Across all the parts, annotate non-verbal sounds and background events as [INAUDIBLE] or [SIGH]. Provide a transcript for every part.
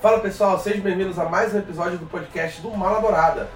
Fala pessoal, sejam bem-vindos a mais um episódio do podcast do Mala Dourada.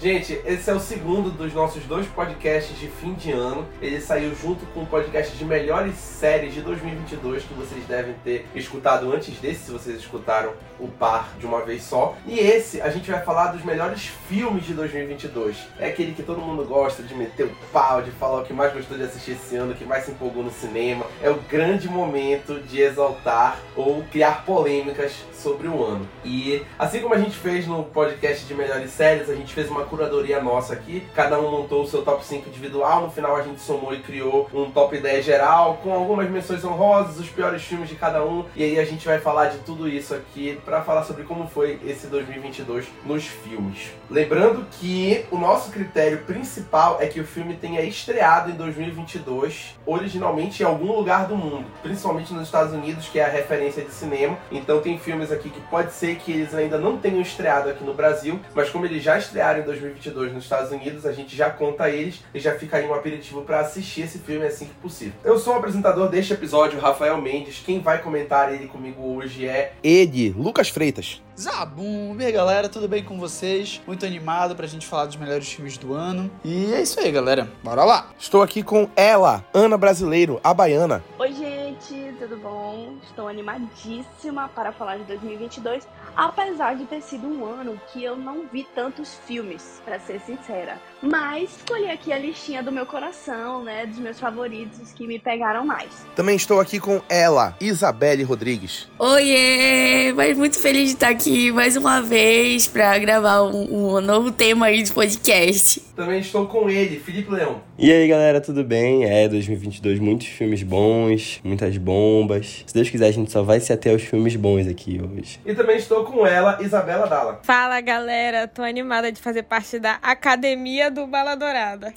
Gente, esse é o segundo dos nossos dois podcasts de fim de ano. Ele saiu junto com o podcast de melhores séries de 2022 que vocês devem ter escutado antes desse, se vocês escutaram o par de uma vez só. E esse a gente vai falar dos melhores filmes de 2022. É aquele que todo mundo gosta de meter o pau, de falar o que mais gostou de assistir esse ano, o que mais se empolgou no cinema. É o grande momento de exaltar ou criar polêmicas sobre o ano. E assim como a gente fez no podcast de melhores séries, a gente fez uma curadoria nossa aqui. Cada um montou o seu top 5 individual. No final a gente somou e criou um top 10 geral com algumas menções honrosas, os piores filmes de cada um. E aí a gente vai falar de tudo isso aqui para falar sobre como foi esse 2022 nos filmes. Lembrando que o nosso critério principal é que o filme tenha estreado em 2022 originalmente em algum lugar do mundo, principalmente nos Estados Unidos, que é a referência de cinema. Então tem filmes aqui que pode ser que eles ainda não tenham estreado aqui no Brasil, mas como eles já estrearam em 2022 nos Estados Unidos, a gente já conta eles e já fica aí um aperitivo para assistir esse filme assim que possível. Eu sou o apresentador deste episódio, Rafael Mendes. Quem vai comentar ele comigo hoje é ele, Lucas Freitas. Zabum! E aí galera, tudo bem com vocês? Muito animado pra gente falar dos melhores filmes do ano. E é isso aí, galera. Bora lá! Estou aqui com ela, Ana Brasileiro, a baiana. Oi, gente, tudo bom? Estou animadíssima para falar de 2022, apesar de ter sido um ano que eu não vi tantos filmes, para ser sincera. Mas escolhi aqui a listinha do meu coração, né, dos meus favoritos que me pegaram mais. Também estou aqui com ela, Isabelle Rodrigues. Oiê! Mas muito feliz de estar aqui mais uma vez para gravar um, um novo tema aí de podcast. Também estou com ele, Felipe Leão. E aí galera, tudo bem? É 2022, muitos filmes bons, muitas bombas. Se Deus quiser, a gente só vai se até aos filmes bons aqui hoje. E também estou com ela, Isabela Dalla. Fala galera, tô animada de fazer parte da Academia do Bala Dourada.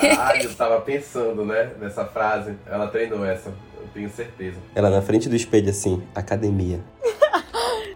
Caralho, eu tava pensando, né, nessa frase. Ela treinou essa, eu tenho certeza. Ela na frente do espelho assim, academia.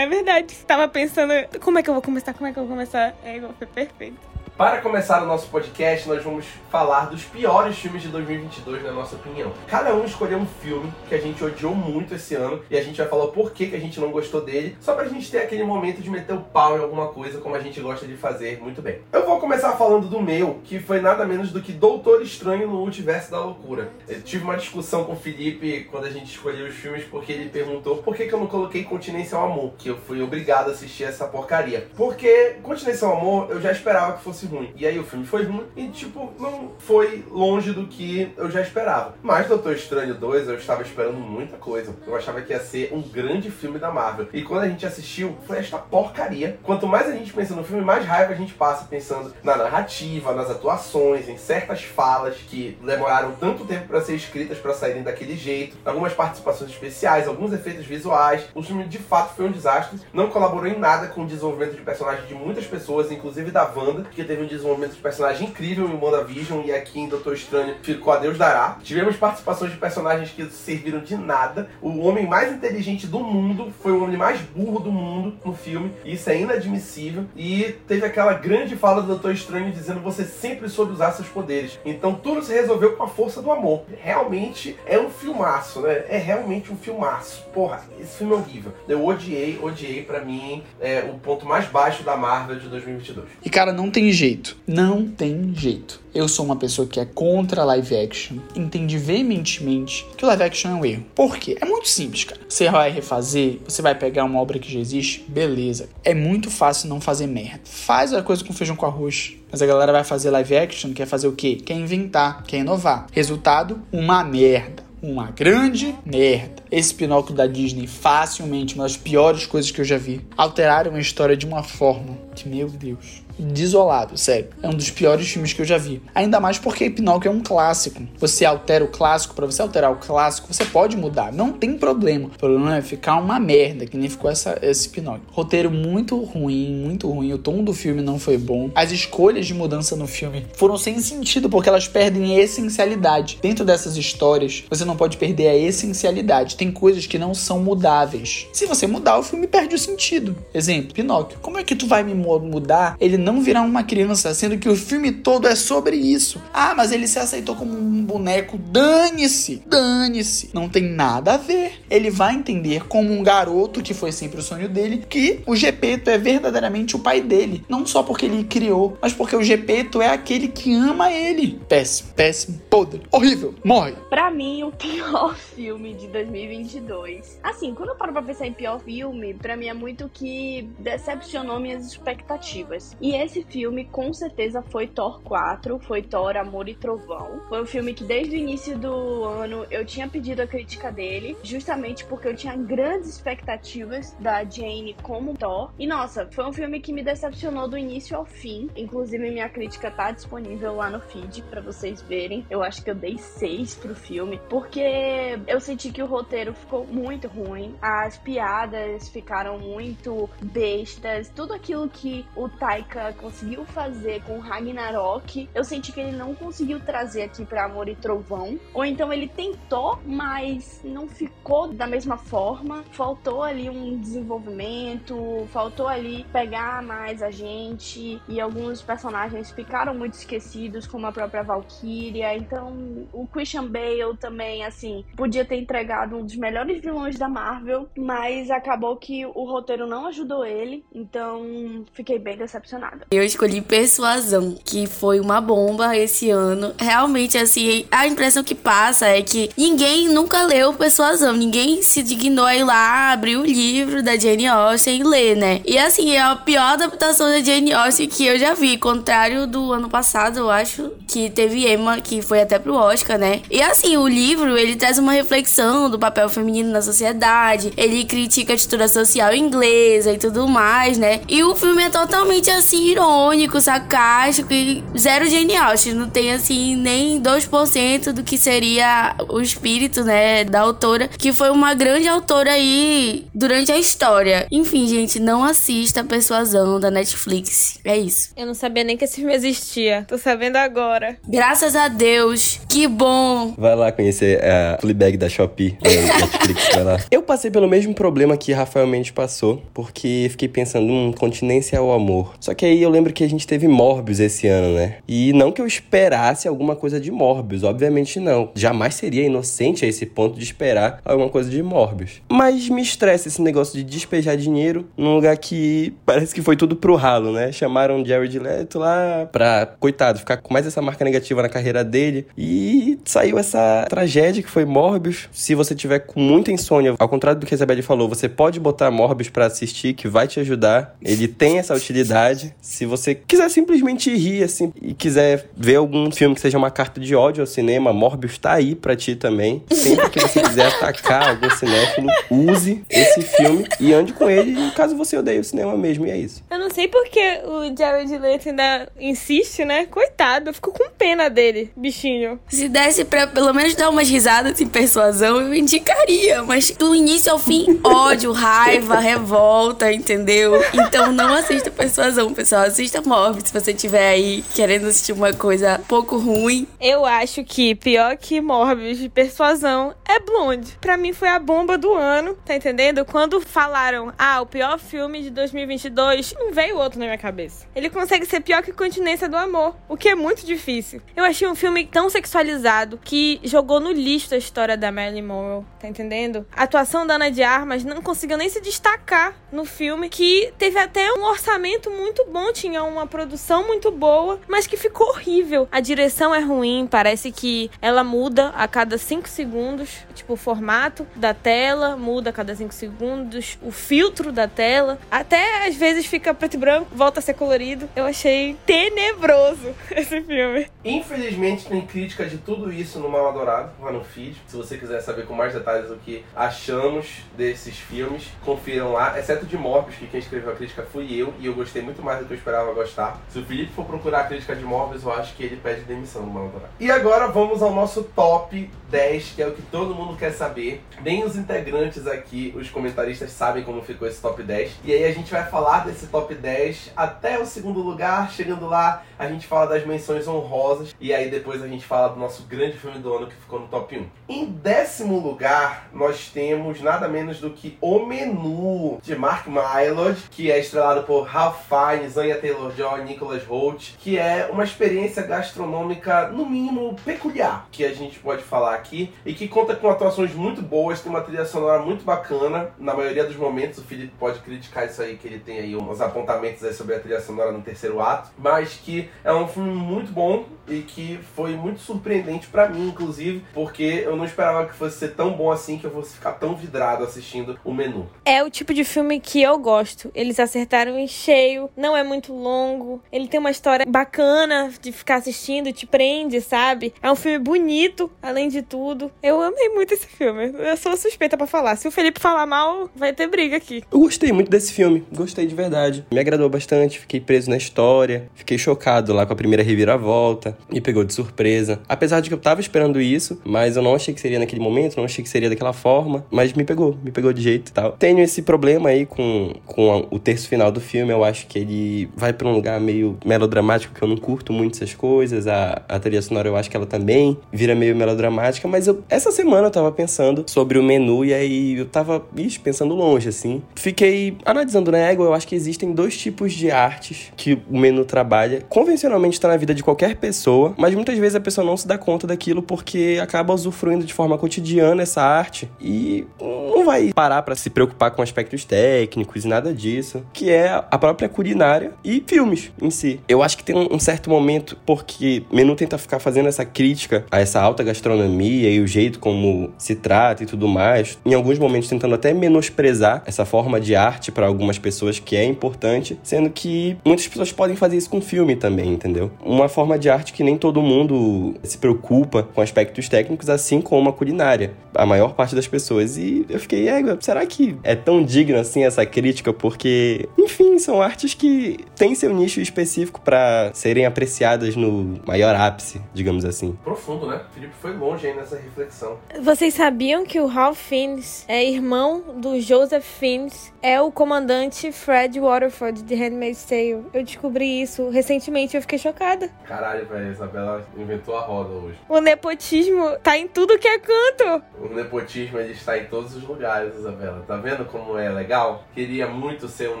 É verdade, tava pensando como é que eu vou começar, como é que eu vou começar. É, foi perfeito. Para começar o nosso podcast, nós vamos falar dos piores filmes de 2022, na nossa opinião. Cada um escolheu um filme que a gente odiou muito esse ano e a gente vai falar o porquê que a gente não gostou dele, só pra gente ter aquele momento de meter o pau em alguma coisa, como a gente gosta de fazer muito bem. Eu vou começar falando do meu, que foi nada menos do que Doutor Estranho no Multiverso da Loucura. Eu tive uma discussão com o Felipe quando a gente escolheu os filmes, porque ele perguntou por que, que eu não coloquei Continência ao Amor, que eu fui obrigado a assistir essa porcaria. Porque Continência ao Amor eu já esperava que fosse ruim. E aí o filme foi ruim e, tipo, não foi longe do que eu já esperava. Mas Doutor Estranho 2 eu estava esperando muita coisa. Eu achava que ia ser um grande filme da Marvel. E quando a gente assistiu, foi esta porcaria. Quanto mais a gente pensa no filme, mais raiva a gente passa pensando na narrativa, nas atuações, em certas falas que demoraram tanto tempo para ser escritas para saírem daquele jeito, algumas participações especiais, alguns efeitos visuais. O filme de fato foi um desastre. Não colaborou em nada com o desenvolvimento de personagens de muitas pessoas, inclusive da Wanda, que teve um desenvolvimento de personagem incrível em WandaVision e aqui em Doutor Estranho ficou a Deus dará. Tivemos participações de personagens que serviram de nada. O homem mais inteligente do mundo foi o homem mais burro do mundo no filme. Isso é inadmissível. E teve aquela grande fala do Doutor Estranho dizendo você sempre soube usar seus poderes. Então tudo se resolveu com a força do amor. Realmente é um filmaço, né? É realmente um filmaço. Porra, esse filme é horrível. Eu odiei, odiei. Pra mim, é o ponto mais baixo da Marvel de 2022. E cara, não tem jeito. Não tem jeito. Eu sou uma pessoa que é contra live action, entende veementemente que o live action é um erro. Por quê? É muito simples, cara. Você vai refazer, você vai pegar uma obra que já existe, beleza. É muito fácil não fazer merda. Faz a coisa com feijão com arroz. Mas a galera vai fazer live action, quer fazer o quê? Quer inventar, quer inovar. Resultado, uma merda uma grande merda. Esse Pinóquio da Disney, facilmente uma das piores coisas que eu já vi. Alteraram a história de uma forma que, meu Deus, desolado, sério. É um dos piores filmes que eu já vi. Ainda mais porque Pinóquio é um clássico. Você altera o clássico, para você alterar o clássico, você pode mudar, não tem problema. O problema é ficar uma merda, que nem ficou essa, esse Pinóquio. Roteiro muito ruim, muito ruim. O tom do filme não foi bom. As escolhas de mudança no filme foram sem sentido, porque elas perdem a essencialidade. Dentro dessas histórias, você não pode perder a essencialidade. Tem coisas que não são mudáveis. Se você mudar, o filme perde o sentido. Exemplo, Pinóquio. Como é que tu vai me mudar ele não virar uma criança, sendo que o filme todo é sobre isso? Ah, mas ele se aceitou como um boneco. Dane-se! Dane-se! Não tem nada a ver. Ele vai entender como um garoto, que foi sempre o sonho dele, que o Gepeto é verdadeiramente o pai dele. Não só porque ele criou, mas porque o Gepeto é aquele que ama ele. Péssimo, péssimo, podre, horrível, morre. Pra mim, o pior [LAUGHS] filme de 2022. Assim, quando eu paro pra pensar em pior filme, pra mim é muito que decepcionou minhas expectativas. E esse filme, com certeza, foi Thor 4, foi Thor Amor e Trovão. Foi um filme que desde o início do ano eu tinha pedido a crítica dele, justamente porque eu tinha grandes expectativas da Jane como Thor. E nossa, foi um filme que me decepcionou do início ao fim. Inclusive, minha crítica tá disponível lá no feed para vocês verem. Eu acho que eu dei 6 pro filme, porque eu senti que o roteiro ficou muito ruim, as piadas ficaram muito bestas, tudo aquilo que o Taika conseguiu fazer com Ragnarok, eu senti que ele não conseguiu trazer aqui para Amor e Trovão, ou então ele tentou, mas não ficou da mesma forma, faltou ali um desenvolvimento, faltou ali pegar mais a gente. E alguns personagens ficaram muito esquecidos, como a própria Valkyria, então o Christian Bale também, assim, podia ter entregado um dos melhores vilões da Marvel, mas acabou que o roteiro não ajudou ele, então fiquei bem decepcionada. Eu escolhi Persuasão, que foi uma bomba esse ano. Realmente, assim, a impressão que passa é que ninguém nunca leu Persuasão, ninguém se dignou a ir lá abrir o livro da Jane Austen e ler, né? E assim, é a pior adaptação da Jane Austen que eu já vi, contrário do ano passado, eu acho, que teve Emma, que foi até pro Oscar, né? E assim, o livro, ele traz uma reflexão do papel feminino na sociedade, ele critica a estrutura social inglesa e tudo mais, né? E o filme é totalmente assim, irônico, sarcástico e zero genial. Não tem assim nem 2% do que seria o espírito, né, da autora, que foi uma grande autora aí durante a história. Enfim, gente, não assista a Persuasão da Netflix. É isso. Eu não sabia nem que esse filme existia. Tô sabendo agora. Graças a Deus. Que bom. Vai lá conhecer a Fleabag da Shopee, da Netflix, [LAUGHS] vai lá. Eu passei pelo mesmo problema que Rafael Mendes passou, porque fiquei pensando, hum, continência ao amor. Só que aí eu lembro que a gente teve Morbius esse ano, né? E não que eu esperasse alguma coisa de Morbius, obviamente não. Jamais seria inocente a esse ponto de esperar alguma coisa de Morbius. Mas me estressa esse negócio de despejar dinheiro num lugar que parece que foi tudo pro ralo, né? Chamaram Jared Leto lá pra, coitado, ficar com mais essa marca negativa na carreira dele. E saiu essa tragédia que foi Morbius. Se você tiver com muita insônia, ao contrário do que a Isabelle falou, você pode botar Morbius para assistir, que vai te ajudar. Ele tem essa utilidade. Se você quiser simplesmente rir, assim, e quiser ver algum filme que seja uma carta de ódio ao cinema, Morbius tá aí pra ti também. Sempre que você quiser atacar algum cinéfilo, use esse filme e ande com ele, caso você odeie o cinema mesmo, e é isso. Eu não sei porque o Jared Leto ainda insiste, né? Coitado, eu fico com pena dele, bichinho. Se desse pra pelo menos dar umas risadas em persuasão, eu indicaria. Mas do início ao fim, ódio, raiva, revolta, entendeu? Então não assista persuasão, pessoal. Assista Morbius se você tiver aí querendo assistir uma coisa pouco ruim. Eu acho que pior que Morbius de persuasão é Blonde. Pra mim foi a bomba do ano, tá entendendo? Quando falaram, ah, o pior filme de 2022, não veio outro na minha cabeça. Ele consegue ser pior que Continência do Amor, o que é muito difícil. Eu achei um filme tão sexualizado que jogou no lixo a história da Marilyn Monroe, tá entendendo? A atuação da Ana de Armas não conseguiu nem se destacar no filme, que teve até um orçamento muito bom, tinha uma produção muito boa, mas que ficou horrível. A direção é ruim, parece que ela muda a cada 5 segundos, tipo o formato da tela muda a cada 5 segundos, o filtro da tela, até às vezes fica preto e branco, volta a ser colorido. Eu achei tenebroso [LAUGHS] esse filme. Infelizmente tem crítica de tudo isso no Mal Adorado, lá no feed. Se você quiser saber com mais detalhes o que achamos desses filmes, confiram lá, exceto de Morbius, que quem escreveu a crítica fui eu, e eu gostei muito mais do que eu esperava gostar. Se o Felipe for procurar a crítica de Morbius, eu acho que ele pede demissão Mal Adorado. E agora vamos ao nosso top 10, que é o que todo mundo quer saber. Nem os integrantes aqui, os comentaristas, sabem como ficou esse top 10. E aí a gente vai falar desse top 10 até o segundo lugar. Chegando lá, a gente fala das menções honrosas. E aí depois a gente fala do nosso grande filme do ano que ficou no top 1. Em décimo lugar, lugar, nós temos nada menos do que O Menu, de Mark Mylod, que é estrelado por Ralph Fiennes, Taylor-Joy, Nicholas Holt, que é uma experiência gastronômica, no mínimo, peculiar, que a gente pode falar aqui, e que conta com atuações muito boas, tem uma trilha sonora muito bacana, na maioria dos momentos, o Felipe pode criticar isso aí, que ele tem aí uns apontamentos aí sobre a trilha sonora no terceiro ato, mas que é um filme muito bom e que foi muito surpreendente para mim, inclusive, porque eu não esperava que fosse ser tão bom assim que eu fosse ficar tão vidrado assistindo o menu. É o tipo de filme que eu gosto. Eles acertaram em cheio, não é muito longo, ele tem uma história bacana de ficar assistindo, te prende, sabe? É um filme bonito, além de tudo. Eu amei muito esse filme. Eu sou suspeita para falar. Se o Felipe falar mal, vai ter briga aqui. Eu gostei muito desse filme, gostei de verdade. Me agradou bastante, fiquei preso na história, fiquei chocado lá com a primeira reviravolta, me pegou de surpresa. Apesar de que eu tava esperando isso, mas eu não achei que seria naquele momento, não achei que seria daquela forma, mas me pegou, me pegou de jeito e tal. Tenho esse problema aí com, com o terço final do filme, eu acho que ele vai para um lugar meio melodramático, que eu não curto muito essas coisas. A, a trilha sonora eu acho que ela também vira meio melodramática, mas eu, essa semana eu tava pensando sobre o menu e aí eu tava, ixi, pensando longe, assim. Fiquei analisando na né, égua, eu acho que existem dois tipos de artes que o menu trabalha. Convencionalmente está na vida de qualquer pessoa, mas muitas vezes a pessoa não se dá conta daquilo porque acaba usufruindo de forma cotidiana essa arte e não vai parar para se preocupar com aspectos técnicos e nada disso, que é a própria culinária e filmes em si. Eu acho que tem um certo momento porque Menu tenta ficar fazendo essa crítica a essa alta gastronomia e o jeito como se trata e tudo mais, em alguns momentos tentando até menosprezar essa forma de arte para algumas pessoas que é importante, sendo que muitas pessoas podem fazer isso com filme também, entendeu? Uma forma de arte que nem todo mundo se preocupa com aspectos técnicos, assim como a culinária. A maior parte das pessoas. E eu fiquei, égua, será que é tão digno assim essa crítica? Porque, enfim, são artes que têm seu nicho específico para serem apreciadas no maior ápice, digamos assim. Profundo, né? O Felipe foi longe aí nessa reflexão. Vocês sabiam que o Ralph Fiennes é irmão do Joseph Fiennes? É o comandante Fred Waterford de Handmaid's Tale. Eu descobri isso recentemente e eu fiquei chocada. Caralho, velho, Isabela inventou a roda hoje. O nepotismo tá em tudo que é canto. O nepotismo ele está em todos os lugares, Isabela. Tá vendo como é legal? Queria muito ser um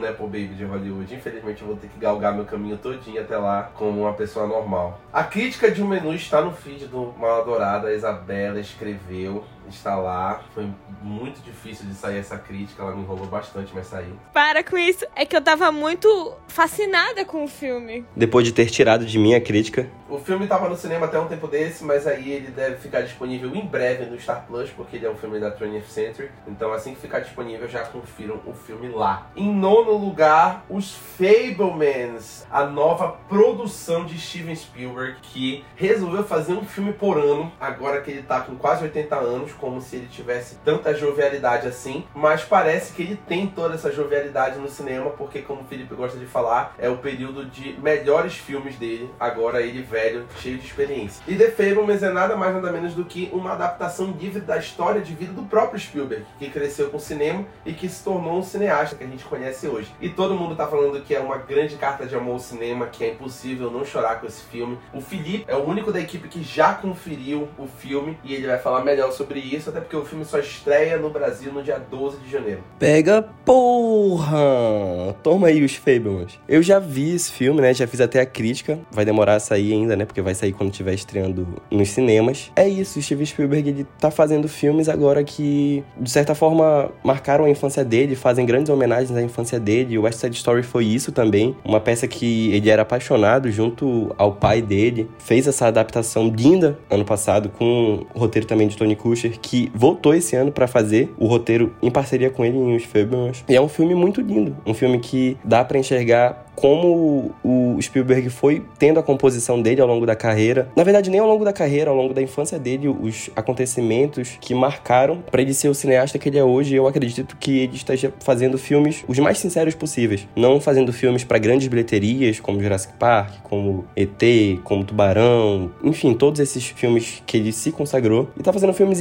Nepo Baby de Hollywood. Infelizmente eu vou ter que galgar meu caminho todinho até lá como uma pessoa normal. A crítica de um menu está no feed do Mal Adorada. A Isabela escreveu está lá. Foi muito difícil de sair essa crítica, ela me enrolou bastante, mas saiu. Para com isso, é que eu tava muito fascinada com o filme. Depois de ter tirado de mim a crítica. O filme tava no cinema até um tempo desse, mas aí ele deve ficar disponível em breve no Star Plus, porque ele é um filme da 20th Century. Então assim que ficar disponível, já confiram o filme lá. Em nono lugar, os Fablemans, a nova produção de Steven Spielberg, que resolveu fazer um filme por ano, agora que ele tá com quase 80 anos, como se ele tivesse tanta jovialidade assim, mas parece que ele tem toda essa jovialidade no cinema, porque como o Felipe gosta de falar, é o período de melhores filmes dele, agora ele velho, cheio de experiência. E The Fablemans é nada mais nada menos do que uma adaptação livre da história de vida do próprio Spielberg, que cresceu com o cinema e que se tornou um cineasta que a gente conhece hoje. E todo mundo tá falando que é uma grande carta de amor ao cinema, que é impossível não chorar com esse filme. O Felipe é o único da equipe que já conferiu o filme e ele vai falar melhor sobre isso, até porque o filme só estreia no Brasil no dia 12 de janeiro. Pega porra! Toma aí os Fablemans. Eu já vi esse filme, né? Já fiz até a crítica. Vai demorar a sair ainda, né? Porque vai sair quando estiver estreando nos cinemas. É isso, Steven Spielberg ele tá fazendo filmes agora que, de certa forma, marcaram a infância dele, fazem grandes homenagens à infância dele. O West Side Story foi isso também. Uma peça que ele era apaixonado junto ao pai dele. Fez essa adaptação linda ano passado com o roteiro também de Tony Kushner, que voltou esse ano para fazer o roteiro em parceria com ele em Os Fablemans. E é um filme muito lindo, um filme que dá para enxergar como o Spielberg foi tendo a composição dele ao longo da carreira. Na verdade, nem ao longo da carreira, ao longo da infância dele, os acontecimentos que marcaram para ele ser o cineasta que ele é hoje. Eu acredito que ele esteja fazendo filmes os mais sinceros possíveis, não fazendo filmes para grandes bilheterias como Jurassic Park, como ET, como Tubarão, enfim, todos esses filmes que ele se consagrou e tá fazendo filmes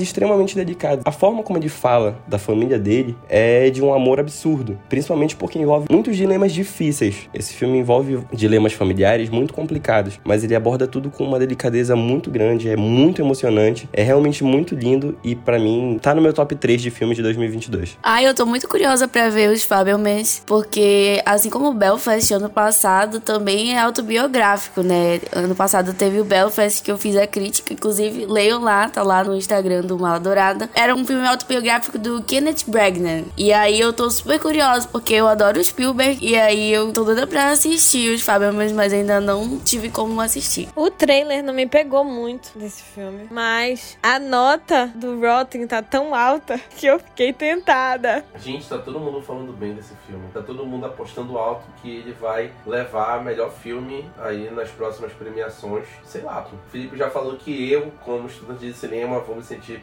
delicado. A forma como ele fala da família dele é de um amor absurdo, principalmente porque envolve muitos dilemas difíceis. Esse filme envolve dilemas familiares muito complicados, mas ele aborda tudo com uma delicadeza muito grande, é muito emocionante, é realmente muito lindo e para mim tá no meu top 3 de filmes de 2022. Ai, eu tô muito curiosa para ver os Fabelmans, porque assim como o Belfast ano passado também é autobiográfico, né? Ano passado teve o Belfast que eu fiz a crítica, inclusive leio lá, tá lá no Instagram do Mala Dourada. Era um filme autobiográfico do Kenneth Branagh. E aí eu tô super curiosa, porque eu adoro o Spielberg, e aí eu tô doida pra assistir os Fabelmans, mas ainda não tive como assistir. O trailer não me pegou muito desse filme, mas a nota do Rotten tá tão alta [LAUGHS] que eu fiquei tentada. Gente, tá todo mundo falando bem desse filme. Tá todo mundo apostando alto que ele vai levar melhor filme aí nas próximas premiações. Sei lá, o Felipe já falou que eu, como estudante de cinema, vou me sentir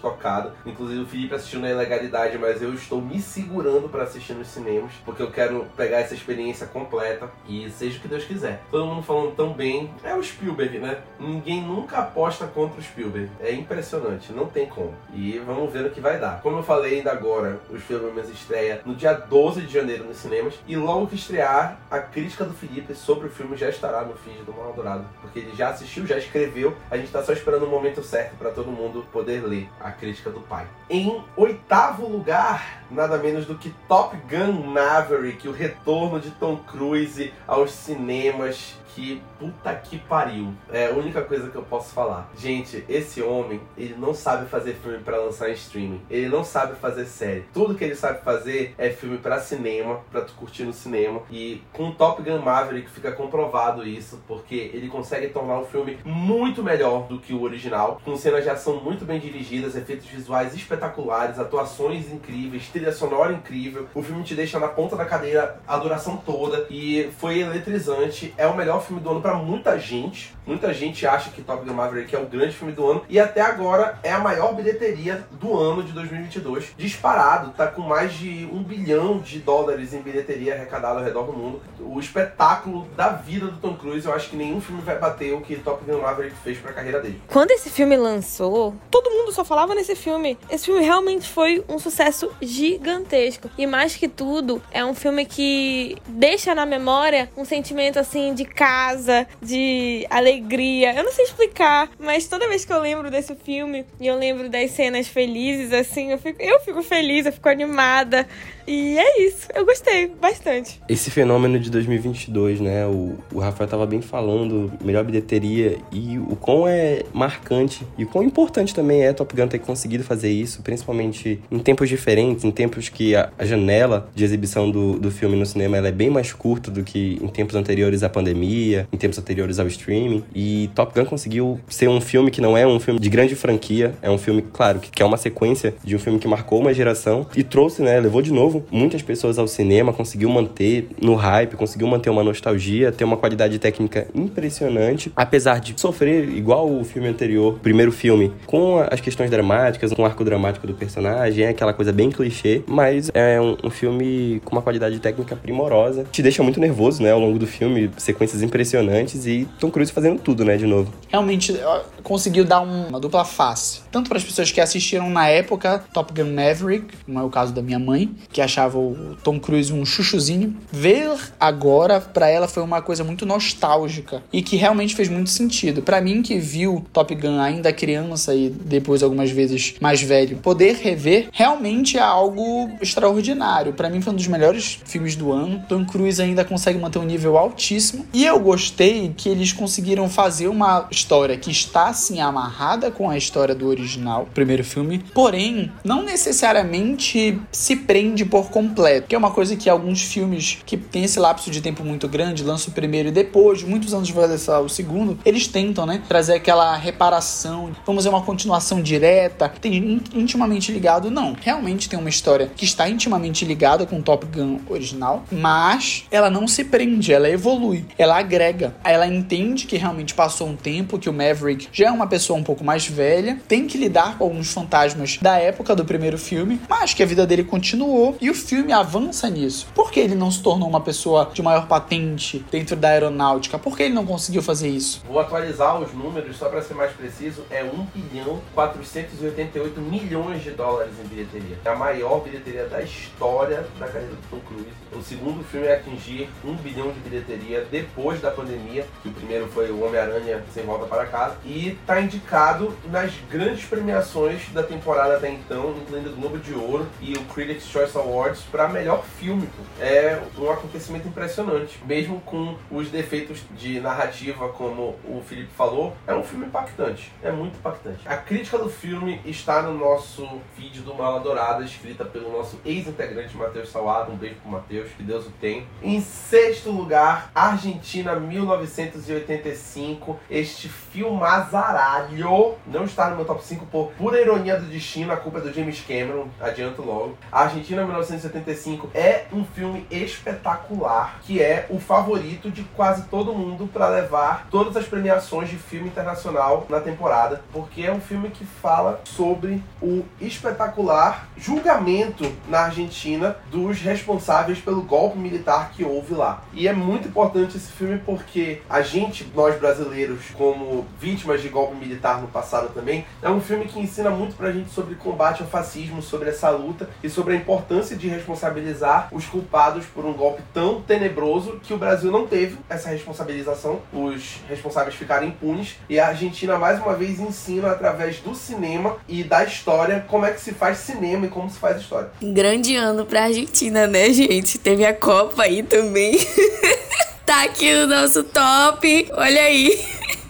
tocado. Inclusive, o Felipe assistiu na ilegalidade, mas eu estou me segurando para assistir nos cinemas, porque eu quero pegar essa experiência completa e seja o que Deus quiser. Todo mundo falando tão bem. É o Spielberg, né? Ninguém nunca aposta contra o Spielberg. É impressionante, não tem como. E vamos ver o que vai dar. Como eu falei ainda agora, os filmes estreia no dia 12 de janeiro nos cinemas. E logo que estrear, a crítica do Felipe sobre o filme já estará no feed do Mal Dourado. Porque ele já assistiu, já escreveu. A gente tá só esperando o momento certo para todo mundo poder ler a crítica do pai. Em oitavo lugar, nada menos do que Top Gun Maverick, o retorno de Tom Cruise aos cinemas que puta que pariu. É a única coisa que eu posso falar. Gente, esse homem, ele não sabe fazer filme para lançar em streaming. Ele não sabe fazer série. Tudo que ele sabe fazer é filme para cinema, para tu curtir no cinema. E com Top Gun Maverick fica comprovado isso, porque ele consegue tornar o filme muito melhor do que o original, com cenas de ação muito bem dirigidas, efeitos visuais espetaculares, atuações incríveis, trilha sonora incrível. O filme te deixa na ponta da cadeira a duração toda e foi eletrizante. É o melhor filme do ano para muita gente. Muita gente acha que Top Gun Maverick é o grande filme do ano e até agora é a maior bilheteria do ano de 2022. Disparado, tá com mais de um bilhão de dólares em bilheteria arrecadado ao redor do mundo. O espetáculo da vida do Tom Cruise, eu acho que nenhum filme vai bater o que Top Gun Maverick fez pra carreira dele. Quando esse filme lançou, todo mundo só falava nesse filme. Esse filme realmente foi um sucesso gigantesco. E mais que tudo, é um filme que deixa na memória um sentimento assim de casa, de alegria. Eu não sei explicar, mas toda vez que eu lembro desse filme e eu lembro das cenas felizes, assim, eu fico, eu fico feliz, eu fico animada. E é isso, eu gostei bastante. Esse fenômeno de 2022, né? O, o Rafael tava bem falando, melhor bilheteria e o quão é marcante e o quão importante também é Top Gun ter conseguido fazer isso, principalmente em tempos diferentes, em tempos que a, a janela de exibição do, do filme no cinema é bem mais curta do que em tempos anteriores à pandemia, em tempos anteriores ao streaming. E Top Gun conseguiu ser um filme que não é um filme de grande franquia, é um filme, claro, que, que é uma sequência de um filme que marcou uma geração e trouxe, né? Levou de novo muitas pessoas ao cinema, conseguiu manter no hype, conseguiu manter uma nostalgia, ter uma qualidade técnica impressionante, apesar de sofrer igual o filme anterior, primeiro filme, com as questões dramáticas, com o arco dramático do personagem, é aquela coisa bem clichê, mas é um, um filme com uma qualidade técnica primorosa, te deixa muito nervoso, né, ao longo do filme, sequências impressionantes e Tom Cruise fazendo tudo, né, de novo. Realmente conseguiu dar uma dupla face, tanto para as pessoas que assistiram na época Top Gun Maverick, como é o caso da minha mãe, que achava o Tom Cruise um chuchuzinho, ver agora para ela foi uma coisa muito nostálgica e que realmente fez muito sentido. Para mim que viu Top Gun ainda criança e depois algumas vezes mais velho, poder rever realmente é algo extraordinário. Para mim foi um dos melhores filmes do ano. Tom Cruise ainda consegue manter um nível altíssimo e eu gostei que eles conseguiram fazer uma história que está assim amarrada com a história do original, primeiro filme, porém não necessariamente se prende por completo, que é uma coisa que alguns filmes que tem esse lapso de tempo muito grande, lançam o primeiro e depois de muitos anos vai lançar o segundo, eles tentam, né, trazer aquela reparação, vamos ver uma continuação direta, tem intimamente ligado, não, realmente tem uma história que está intimamente ligada com o Top Gun original, mas ela não se prende, ela evolui, ela agrega. Ela entende que realmente passou um tempo, que o Maverick já é uma pessoa um pouco mais velha, tem que lidar com alguns fantasmas da época do primeiro filme, mas que a vida dele continuou e o filme avança nisso. Por que ele não se tornou uma pessoa de maior patente dentro da aeronáutica? Por que ele não conseguiu fazer isso? Vou atualizar os números só para ser mais preciso, é 1 bilhão 488 milhões de dólares em bilheteria. É a maior bilheteria da história da carreira do Tom Cruise. O segundo filme é atingir 1 bilhão de bilheteria depois da pandemia, que o primeiro foi o Homem-Aranha Sem Volta para Casa, e está indicado nas grandes premiações da temporada até então, incluindo o Globo de Ouro e o Critics' Choice Awards para melhor filme. É um acontecimento impressionante, mesmo com os defeitos de narrativa, como o Felipe falou, é um filme impactante, é muito impactante. A crítica do filme está no nosso feed do Mala Dourada, escrita pelo nosso ex-integrante Matheus Salado, um beijo pro Matheus, que Deus o tem. Em sexto lugar, Argentina 1985, este filme azaralho, não está no meu top 5 por pura ironia do destino, a culpa é do James Cameron, adianto logo. A Argentina 1975 é um filme espetacular, que é o favorito de quase todo mundo para levar todas as premiações de filme internacional na temporada, porque é um filme que fala sobre o espetacular julgamento na Argentina dos responsáveis pelo golpe militar que houve lá. E é muito importante esse filme porque a gente, nós brasileiros, como vítimas de golpe militar no passado também, é um filme que ensina muito pra gente sobre combate ao fascismo, sobre essa luta e sobre a importância de responsabilizar os culpados por um golpe tão tenebroso que o Brasil não teve essa responsabilização, os responsáveis ficaram impunes e a Argentina mais uma vez ensina através do cinema e da história como é que se faz cinema e como se faz história. Grande ano pra Argentina, né, gente? Teve a Copa aí também. [LAUGHS] tá aqui o nosso top. Olha aí.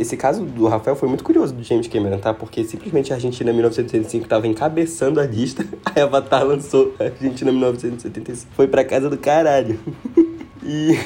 Esse caso do Rafael foi muito curioso do James Cameron, tá? Porque simplesmente a Argentina em 1975 tava encabeçando a lista, [LAUGHS] aí Avatar lançou a Argentina em 1975. Foi pra casa do caralho. [LAUGHS] E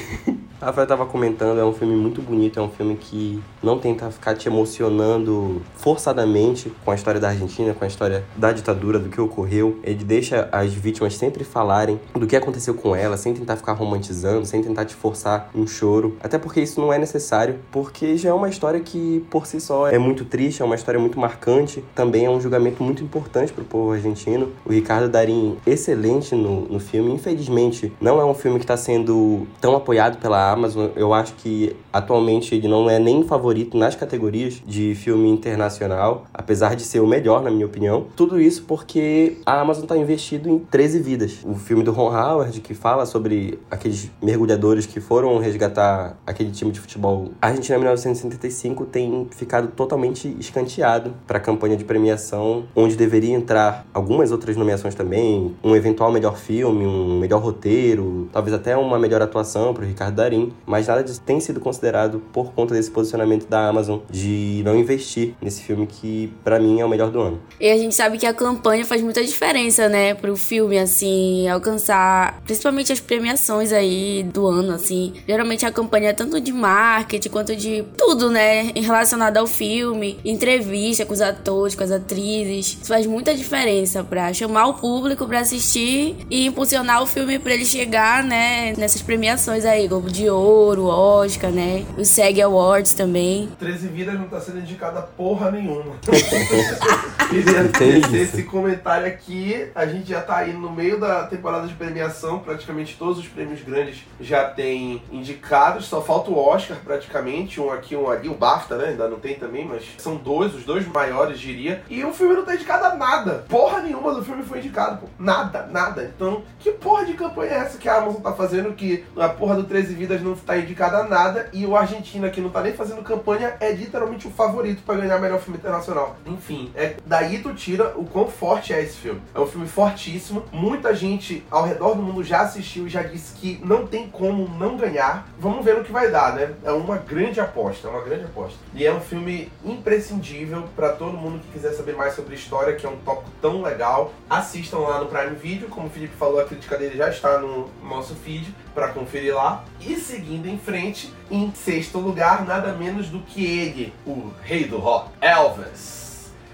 a Rafael tava comentando, é um filme muito bonito, é um filme que não tenta ficar te emocionando forçadamente com a história da Argentina, com a história da ditadura, do que ocorreu. Ele deixa as vítimas sempre falarem do que aconteceu com elas, sem tentar ficar romantizando, sem tentar te forçar um choro. Até porque isso não é necessário, porque já é uma história que por si só é muito triste, é uma história muito marcante, também é um julgamento muito importante pro povo argentino. O Ricardo Darim, excelente no, no filme, infelizmente não é um filme que está sendo tão apoiado pela Amazon. Eu acho que atualmente ele não é nem favorito nas categorias de filme internacional, apesar de ser o melhor, na minha opinião. Tudo isso porque a Amazon está investido em 13 vidas. O filme do Ron Howard, que fala sobre aqueles mergulhadores que foram resgatar aquele time de futebol. A Argentina 1975 tem ficado totalmente escanteado para a campanha de premiação, onde deveria entrar algumas outras nomeações também, um eventual melhor filme, um melhor roteiro, talvez até uma melhor atuação para o Ricardo Darim, mas nada disso tem sido considerado por conta desse posicionamento da Amazon de não investir nesse filme que para mim é o melhor do ano. E a gente sabe que a campanha faz muita diferença, né, pro filme assim alcançar, principalmente as premiações aí do ano, assim. Geralmente a campanha é tanto de marketing quanto de tudo, né, relacionado ao filme, entrevista com os atores, com as atrizes. Isso faz muita diferença para chamar o público para assistir e impulsionar o filme para ele chegar, né, nessas premiações aí, Globo de Ouro, Oscar, né? O SEG Awards também. 13 Vidas não tá sendo indicada porra nenhuma. [LAUGHS] Queria esse comentário aqui. A gente já tá aí no meio da temporada de premiação. Praticamente todos os prêmios grandes já tem indicados. Só falta o Oscar, praticamente. Um aqui, um ali. O BAFTA, né? Ainda não tem também, mas são dois, os dois maiores, diria. E o filme não tá indicado a nada. Porra nenhuma do filme foi indicado, pô. Nada, nada. Então, que porra de campanha é essa que a Amazon tá fazendo que a porra do 13 Vidas não tá indicada a nada e o Argentina, que não tá nem fazendo campanha, é literalmente o favorito para ganhar melhor filme internacional. Enfim, é daí tu tira o quão forte é esse filme. É um filme fortíssimo. Muita gente ao redor do mundo já assistiu e já disse que não tem como não ganhar. Vamos ver no que vai dar, né? É uma grande aposta, é uma grande aposta. E é um filme imprescindível para todo mundo que quiser saber mais sobre história, que é um tópico tão legal. Assistam lá no Prime Video, como o Felipe falou, a crítica dele já está no nosso feed para conferir lá. E seguindo em frente, em sexto lugar, nada menos do que ele, o rei do rock, Elvis.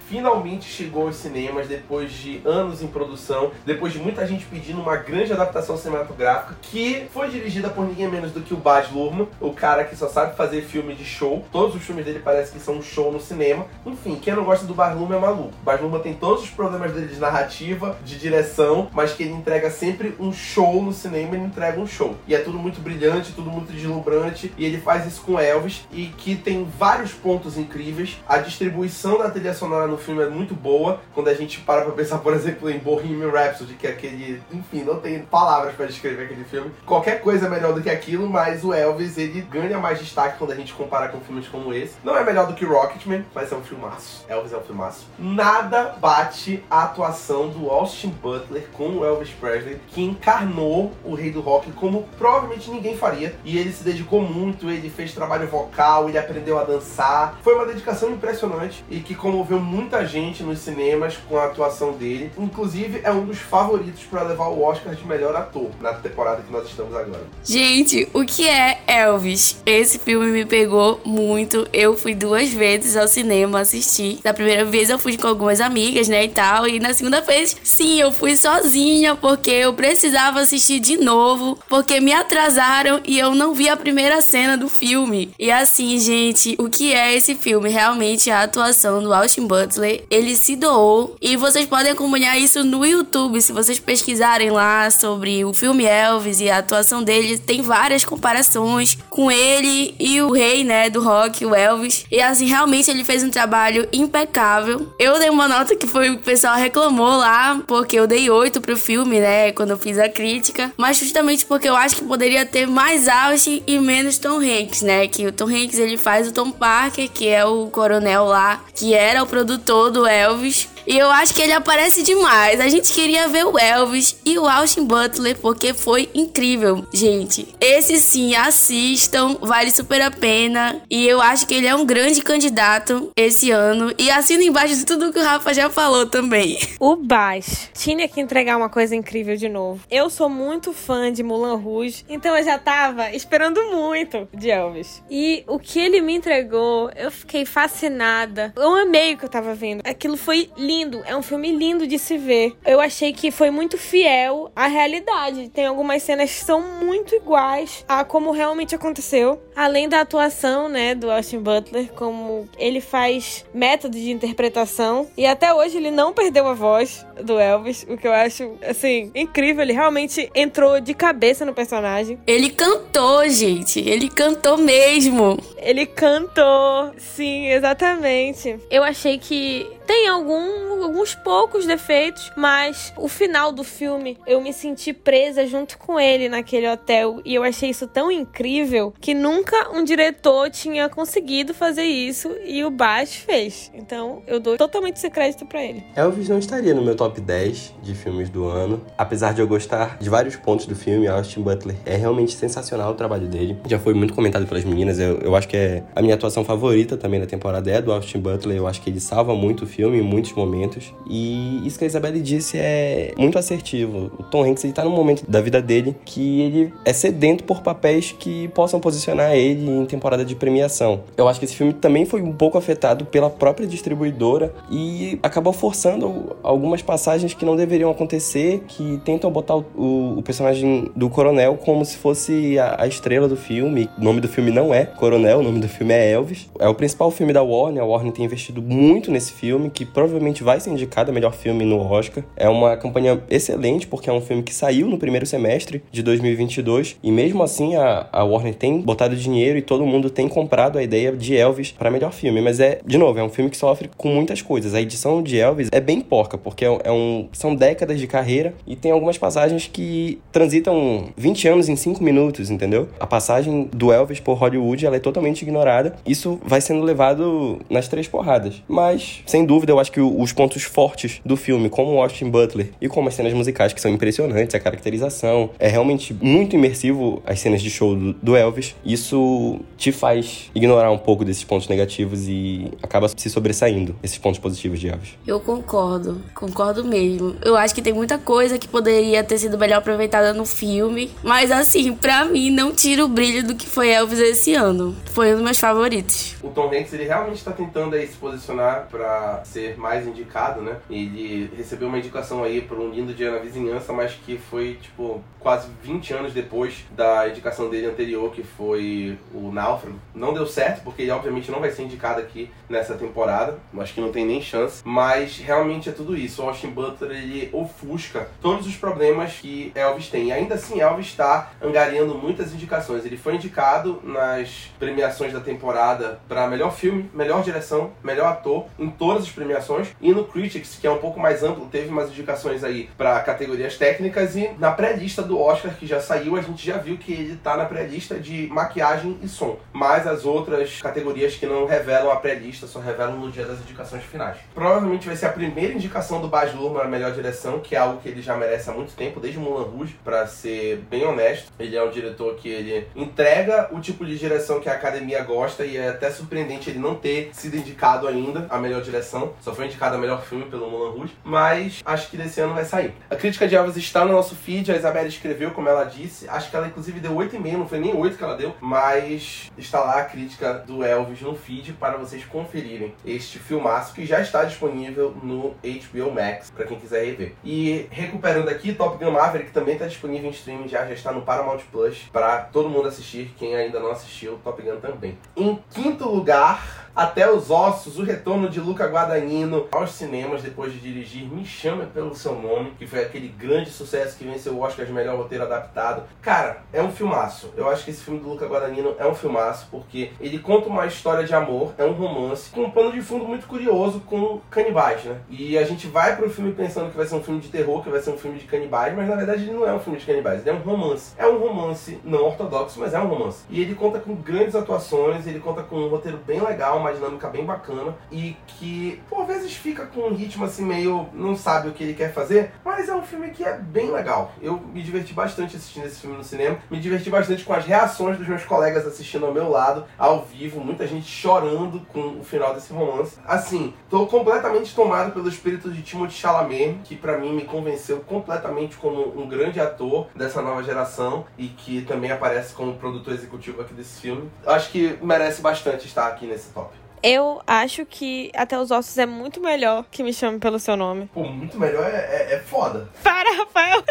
Finalmente chegou aos cinemas depois de anos em produção, depois de muita gente pedindo uma grande adaptação cinematográfica que foi dirigida por ninguém menos do que o Baz Luhrmann, o cara que só sabe fazer filme de show. Todos os filmes dele parece que são um show no cinema. Enfim, quem não gosta do Baz Luhrmann é maluco. O Baz Luhrmann tem todos os problemas dele de narrativa, de direção, mas que ele entrega sempre um show no cinema, ele entrega um show. E é tudo muito brilhante, tudo muito deslumbrante, e ele faz isso com Elvis e que tem vários pontos incríveis. A distribuição da trilha sonora no filme é muito boa. Quando a gente para pra pensar, por exemplo, em Bohemian Rhapsody, que é aquele, enfim, não tem palavras para descrever aquele filme. Qualquer coisa é melhor do que aquilo, mas o Elvis ele ganha mais destaque quando a gente compara com filmes como esse. Não é melhor do que Rocketman, mas é um filmaço. Elvis é um filmaço. Nada bate a atuação do Austin Butler com o Elvis Presley, que encarnou o rei do rock como provavelmente ninguém faria. E ele se dedicou muito, ele fez trabalho vocal, ele aprendeu a dançar. Foi uma dedicação impressionante e que comoveu muita gente nos cinemas com a atuação dele. Inclusive, é um dos favoritos para levar o Oscar de melhor ator na temporada que nós estamos agora. Gente, o que é Elvis? Esse filme me pegou muito. Eu fui duas vezes ao cinema assistir. Da primeira vez eu fui com algumas amigas, né, e tal. E na segunda vez, sim, eu fui sozinha porque eu precisava assistir de novo, porque me atrasaram e eu não vi a primeira cena do filme. E assim, gente, o que é esse filme? Realmente a atuação do Austin Ele se doou e vocês podem acompanhar isso no YouTube, se vocês pesquisarem lá sobre o filme Elvis e a atuação dele, tem várias comparações com ele e o rei, né, do rock, o Elvis. E assim, realmente ele fez um trabalho impecável. Eu dei uma nota que foi o pessoal reclamou lá, porque eu dei 8 pro filme, né, quando eu fiz a crítica, mas justamente porque eu acho que poderia ter mais Austin e menos Tom Hanks, né, que o Tom Hanks ele faz o Tom Parker, que é o coronel lá, que era o produtor do Elvis. E eu acho que ele aparece demais. A gente queria ver o Elvis e o Austin Butler porque foi incrível, gente. Esse sim, assistam, vale super a pena. E eu acho que ele é um grande candidato esse ano. E assina embaixo de tudo que o Rafa já falou também. [LAUGHS] O Baz tinha que entregar uma coisa incrível de novo. Eu sou muito fã de Mulan Rouge, então eu já tava esperando muito de Elvis. E o que ele me entregou, eu fiquei fascinada. Eu amei o que eu tava vendo. Aquilo foi lindo é um filme lindo de se ver. Eu achei que foi muito fiel à realidade. Tem algumas cenas que são muito iguais a como realmente aconteceu. Além da atuação, né, do Austin Butler, como ele faz método de interpretação. E até hoje ele não perdeu a voz do Elvis, o que eu acho, assim, incrível. Ele realmente entrou de cabeça no personagem. Ele cantou, gente. Ele cantou mesmo. Ele cantou, sim, exatamente. Eu achei que tem algum, alguns poucos defeitos, mas o final do filme eu me senti presa junto com ele naquele hotel e eu achei isso tão incrível que nunca um diretor tinha conseguido fazer isso e o Baz fez. Então eu dou totalmente esse crédito para ele. Elvis não estaria no meu top 10 de filmes do ano, apesar de eu gostar de vários pontos do filme. Austin Butler é realmente sensacional o trabalho dele. Já foi muito comentado pelas meninas. Eu, eu acho que é a minha atuação favorita também da temporada é do Austin Butler. Eu acho que ele salva muito o filme em muitos momentos. E isso que a Isabelle disse é muito assertivo. O Tom Hanks ele tá num momento da vida dele que ele é sedento por papéis que possam posicionar ele em temporada de premiação. Eu acho que esse filme também foi um pouco afetado pela própria distribuidora e acabou forçando algumas passagens que não deveriam acontecer, que tentam botar o, o, o personagem do coronel como se fosse a, a estrela do filme. O nome do filme não é Coronel, o nome do filme é Elvis. É o principal filme da Warner. A Warner tem investido muito nesse filme, que provavelmente vai ser indicado a melhor filme no Oscar. É uma campanha excelente, porque é um filme que saiu no primeiro semestre de 2022, e mesmo assim a, a Warner tem botado dinheiro e todo mundo tem comprado a ideia de Elvis para melhor filme. Mas é, de novo, é um filme que sofre com muitas coisas. A edição de Elvis é bem porca, porque é, é um, são décadas de carreira e tem algumas passagens que transitam 20 anos em 5 minutos, entendeu? A passagem do Elvis por Hollywood ela é totalmente ignorada. Isso vai sendo levado nas três porradas. Mas, sem dúvida, eu acho que os pontos fortes do filme, como o Austin Butler e como as cenas musicais, que são impressionantes, a caracterização, é realmente muito imersivo as cenas de show do, do Elvis. Isso te faz ignorar um pouco desses pontos negativos e acaba se sobressaindo esses pontos positivos de Elvis. Eu concordo, concordo mesmo. Eu acho que tem muita coisa que poderia ter sido melhor aproveitada no filme, mas assim, para mim não tira o brilho do que foi Elvis esse ano. Foi um dos meus favoritos. O Tom Hanks, ele realmente está tentando aí se posicionar para ser mais indicado, né? Ele recebeu uma indicação aí por um lindo dia na vizinhança, mas que foi, tipo, quase 20 anos depois da indicação dele anterior, que foi o Náufrago. Não deu certo, porque ele obviamente não vai ser indicado aqui nessa temporada. Acho que não tem nem chance. Mas realmente é tudo isso. O Austin Butler, ele ofusca todos os problemas que Elvis tem. E ainda assim, Elvis está angariando muitas indicações. Ele foi indicado nas premiações da temporada para melhor filme, melhor direção, melhor ator, em todas as premiações. E no Critics, que é um pouco mais amplo, teve umas indicações aí para categorias técnicas. E na pré-lista do Oscar, que já saiu, a gente já viu que ele está na pré-lista de maquiagem e som. Mas as outras categorias que não revelam a pré-lista, só revelam no dia das indicações finais. Provavelmente vai ser a primeira indicação do Baz Luhrmann na melhor direção, que é algo que ele já merece há muito tempo, desde Mulan Rouge, para ser bem honesto. Ele é um diretor que ele entrega o tipo de direção que a academia gosta e é até surpreendente ele não ter sido indicado ainda a melhor direção. Só foi indicado a melhor filme pelo Mulan Rouge, mas acho que desse ano vai sair. A crítica de Elvis está no nosso feed, a Isabela escreveu, como ela disse. Acho que ela inclusive deu 8,5, não foi nem 8 que ela deu, mas está lá a crítica do Elvis no feed para vocês conferirem este filmaço que já está disponível no HBO Max para quem quiser rever. E recuperando aqui, Top Gun Maverick também está disponível em streaming já, já está no Paramount Plus para todo mundo assistir. Quem ainda não assistiu, Top Gun também. Em quinto lugar, até os Ossos, o retorno de Luca Guadagnino aos cinemas depois de dirigir Me Chame Pelo Seu Nome, que foi aquele grande sucesso que venceu o Oscar de melhor roteiro adaptado. Cara, é um filmaço. Eu acho que esse filme do Luca Guadagnino é um filmaço porque ele conta uma história de amor, é um romance, com um pano de fundo muito curioso com canibais, né? E a gente vai pro filme pensando que vai ser um filme de terror, que vai ser um filme de canibais, mas na verdade ele não é um filme de canibais, ele é um romance. É um romance não ortodoxo, mas é um romance. E ele conta com grandes atuações, ele conta com um roteiro bem legal, uma dinâmica bem bacana e que por vezes fica com um ritmo assim meio não sabe o que ele quer fazer, mas é um filme que é bem legal. Eu me diverti bastante assistindo esse filme no cinema, me diverti bastante com as reações dos meus colegas assistindo ao meu lado, ao vivo, muita gente chorando com o final desse romance. Assim, tô completamente tomado pelo espírito de Timothée Chalamet, que para mim me convenceu completamente como um grande ator dessa nova geração e que também aparece como produtor executivo aqui desse filme. Acho que merece bastante estar aqui nesse top. Eu acho que Até os Ossos é muito melhor que Me Chame Pelo Seu Nome. Pô, muito melhor é, é, é foda. Para, Rafael!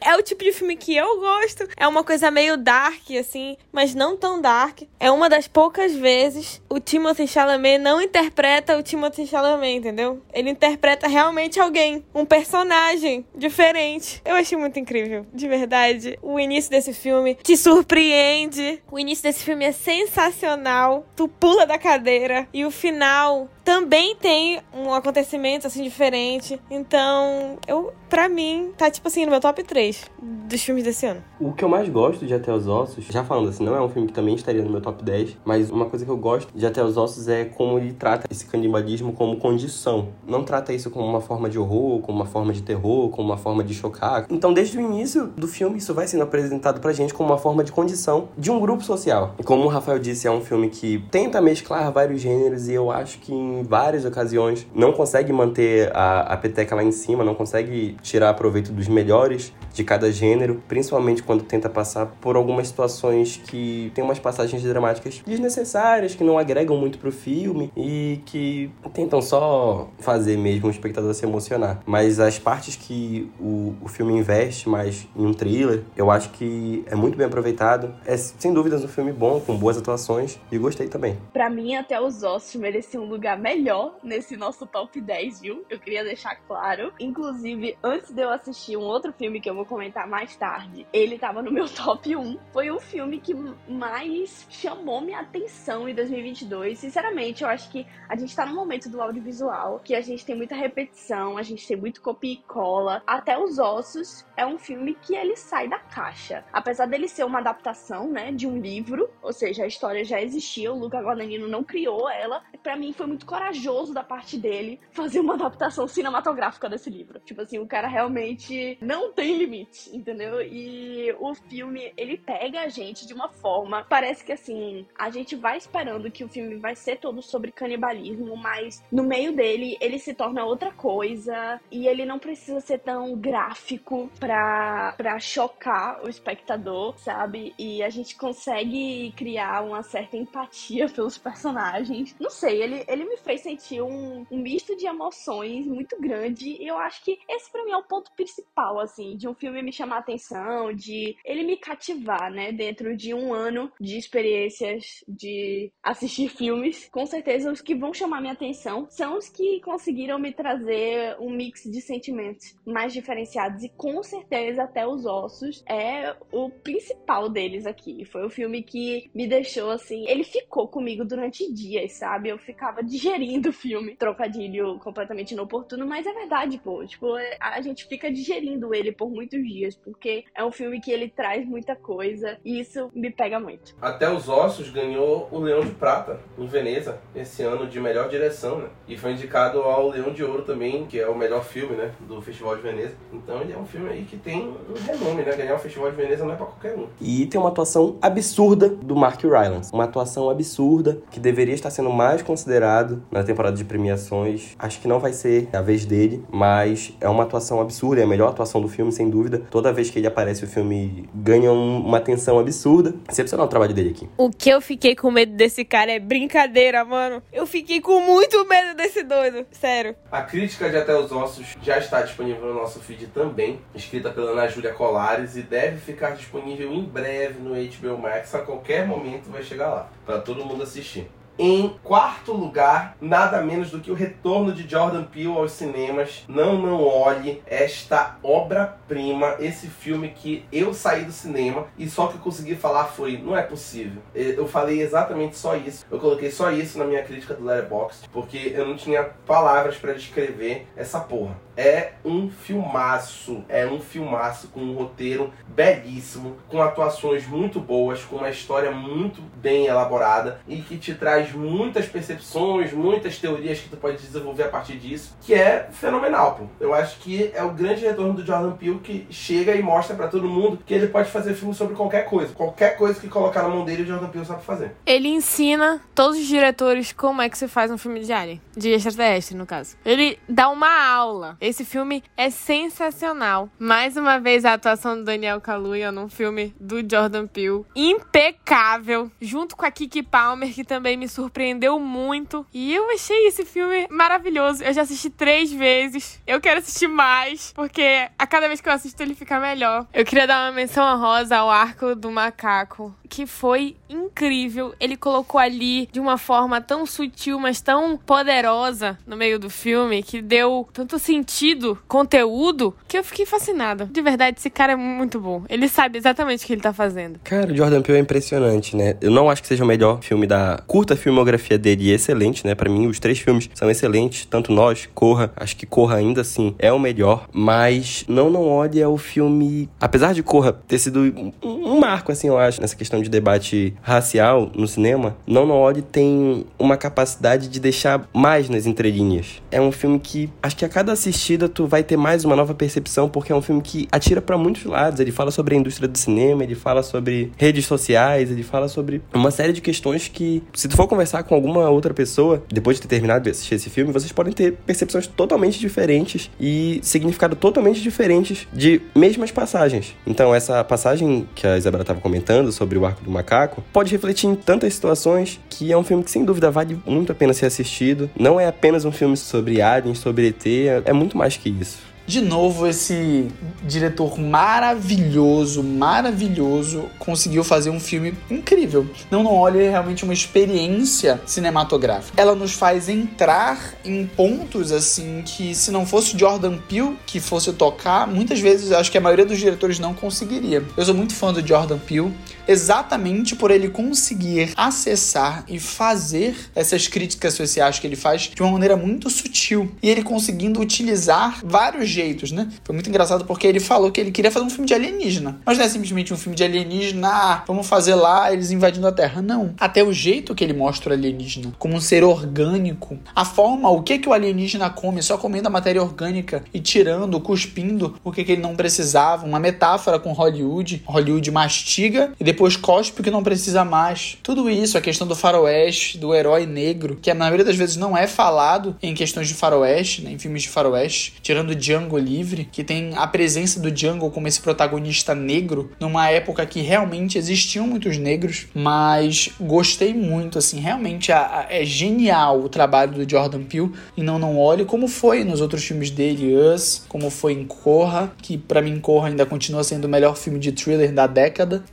é o tipo de filme que eu gosto. É uma coisa meio dark, assim, mas não tão dark. É uma das poucas vezes o Timothy Chalamet não interpreta o Timothy Chalamet, entendeu? Ele interpreta realmente alguém, um personagem diferente. Eu achei muito incrível, de verdade. O início desse filme te surpreende. O início desse filme é sensacional. Tu pula da cadeira e o final também tem um acontecimento assim diferente. Então, eu para mim tá tipo assim no meu top 3 dos filmes desse ano. O que eu mais gosto de Até os Ossos, já falando assim, não é um filme que também estaria no meu top 10, mas uma coisa que eu gosto de Até os Ossos é como ele trata esse canibalismo como condição. Não trata isso como uma forma de horror, como uma forma de terror, como uma forma de chocar. Então, desde o início do filme, isso vai sendo apresentado pra gente como uma forma de condição de um grupo social. E como o Rafael disse, é um filme que tenta mesclar vários gêneros e eu acho que em várias ocasiões não consegue manter a, a peteca lá em cima, não consegue tirar proveito dos melhores de cada gênero, principalmente quando tenta passar por algumas situações que tem umas passagens dramáticas desnecessárias, que não agregam muito pro filme e que tentam só fazer mesmo o espectador se emocionar. Mas as partes que o, o filme investe mais em um thriller, eu acho que é muito bem aproveitado. É sem dúvidas um filme bom, com boas atuações e gostei também. Pra mim, até os ossos mereciam um lugar melhor nesse nosso top 10, viu? Eu queria deixar claro. Inclusive, antes de eu assistir um outro filme que eu vou comentar mais tarde, ele tava no meu [LAUGHS] top 1. Foi o filme que mais chamou minha atenção em 2022. Sinceramente, eu acho que a gente tá no momento do audiovisual que a gente tem muita repetição, a gente tem muito copia e cola. Até os Ossos é um filme que ele sai da caixa. Apesar dele ser uma adaptação, né, de um livro, ou seja, a história já existia, o Luca Guadagnino não criou ela, para mim foi muito corajoso da parte dele fazer uma adaptação cinematográfica desse livro. Tipo assim, o cara realmente não tem limite, entendeu? E o filme, ele pega a gente de uma forma, parece que assim, a gente vai esperando que o filme vai ser todo sobre canibalismo, mas no meio dele ele se torna outra coisa e ele não precisa ser tão gráfico pra, pra chocar o espectador, sabe? E a gente consegue criar uma certa empatia [LAUGHS] pelos personagens. Não sei, ele, ele me fez sentir um, um misto de emoções muito grande e eu acho que esse pra mim é o ponto principal, assim, de um filme me chamar a atenção, de ele me cativar, né? Dentro de um ano de experiências de assistir filmes. Com certeza os que vão chamar minha atenção são os que conseguiram me trazer um mix de sentimentos mais diferenciados e com certeza até os ossos é o principal deles aqui. Foi o filme que me deixou assim, ele ficou comigo durante dias, sabe? Eu ficava digerindo o filme. Trocadilho completamente inoportuno, mas é verdade, pô. Tipo, a gente fica digerindo ele por muitos dias, porque é um filme que ele traz muita coisa e isso me pega muito. Até os Ossos ganhou o Leão de Prata em Veneza esse ano de melhor direção, né? E foi indicado ao Leão de Ouro também, que é o melhor filme, né? Do Festival de Veneza. Então ele é um filme aí que tem um renome, né? Ganhar o Festival de Veneza não é pra qualquer um. E tem uma atuação absurda do Mark Rylance. Uma atuação absurda que deveria estar sendo mais considerado na temporada de premiações. Acho que não vai ser a vez dele, mas é uma atuação absurda, é a melhor atuação do filme, sem dúvida. Toda vez que ele aparece, o filme ganha um, uma atenção absurda. Excepcional o trabalho dele aqui. O que eu fiquei com medo desse cara é brincadeira, mano. Eu fiquei com muito medo desse doido, sério. A crítica de Até os Ossos já está disponível no nosso feed também, escrita pela Ana Júlia Colares e deve ficar disponível em breve no HBO Max. A qualquer momento vai chegar lá, para todo mundo assistir. Em quarto lugar, nada menos do que o retorno de Jordan Peele aos cinemas. Não, não olhe esta obra-prima, esse filme que eu saí do cinema e só que eu consegui falar foi: não é possível. Eu falei exatamente só isso. Eu coloquei só isso na minha crítica do Letterboxd, porque eu não tinha palavras para descrever essa porra. É um filmaço, é um filmaço com um roteiro belíssimo, com atuações muito boas, com uma história muito bem elaborada e que te traz muitas percepções, muitas teorias que tu pode desenvolver a partir disso, que é fenomenal, pô. Eu acho que é o grande retorno do Jordan Peele que chega e mostra para todo mundo que ele pode fazer filme sobre qualquer coisa. Qualquer coisa que colocar na mão dele, o Jordan Peele sabe fazer. Ele ensina todos os diretores como é que se faz um filme de alien, de extraterrestre, no caso. Ele dá uma aula. Esse filme é sensacional. Mais uma vez a atuação do Daniel Kaluuya num filme do Jordan Peele, impecável, junto com a Kiki Palmer que também me surpreendeu muito. E eu achei esse filme maravilhoso. Eu já assisti três vezes. Eu quero assistir mais, porque a cada vez que eu assisto ele fica melhor. Eu queria dar uma menção honrosa ao arco do macaco, que foi incrível. Ele colocou ali de uma forma tão sutil, mas tão poderosa no meio do filme, que deu tanto sentido, conteúdo, que eu fiquei fascinada. De verdade, esse cara é muito bom. Ele sabe exatamente o que ele tá fazendo. Cara, o Jordan Peele é impressionante, né? Eu não acho que seja o melhor filme da curta filmografia dele, excelente, né? Para mim, os três filmes são excelentes, tanto nós, Corra, acho que Corra ainda assim é o melhor, mas Não Não Olhe é o filme, apesar de Corra ter sido um, um marco, assim, eu acho, nessa questão de debate racial no cinema, Não Não Olhe tem uma capacidade de deixar mais nas entrelinhas. É um filme que, acho que a cada assistida tu vai ter mais uma nova percepção, porque é um filme que atira para muitos lados, ele fala sobre a indústria do cinema, ele fala sobre redes sociais, ele fala sobre uma série de questões que, se tu for conversar com alguma outra pessoa, depois de ter terminado de assistir esse filme, vocês podem ter percepções totalmente diferentes e significado totalmente diferentes de mesmas passagens. Então, essa passagem que a Isabela estava comentando sobre o arco do macaco pode refletir em tantas situações que é um filme que, sem dúvida, vale muito a pena ser assistido. Não é apenas um filme sobre aliens, sobre ET, é muito mais que isso. De novo, esse diretor maravilhoso, maravilhoso, conseguiu fazer um filme incrível. Não Não Olhe é realmente uma experiência cinematográfica. Ela nos faz entrar em pontos assim que se não fosse Jordan Peele que fosse tocar, muitas vezes acho que a maioria dos diretores não conseguiria. Eu sou muito fã do Jordan Peele. Exatamente por ele conseguir acessar e fazer essas críticas sociais que ele faz de uma maneira muito sutil. E ele conseguindo utilizar vários jeitos, né? Foi muito engraçado porque ele falou que ele queria fazer um filme de alienígena. Mas não é simplesmente um filme de alienígena, ah, vamos fazer lá eles invadindo a Terra. Não. Até o jeito que ele mostra o alienígena, como um ser orgânico. A forma, o que que o alienígena come, só comendo a matéria orgânica e tirando, cuspindo o que, que ele não precisava. Uma metáfora com Hollywood. Hollywood mastiga e depois cospe o que não precisa mais. Tudo isso, a questão do faroeste, do herói negro, que na maioria das vezes não é falado em questões de faroeste, né, em filmes de faroeste, tirando Django Livre, que tem a presença do Django como esse protagonista negro, numa época que realmente existiam muitos negros, mas gostei muito, assim, realmente a, a, é genial o trabalho do Jordan Peele e Não Não Olhe, como foi nos outros filmes dele, Us, como foi em Corra, que para mim Corra ainda continua sendo o melhor filme de thriller da década,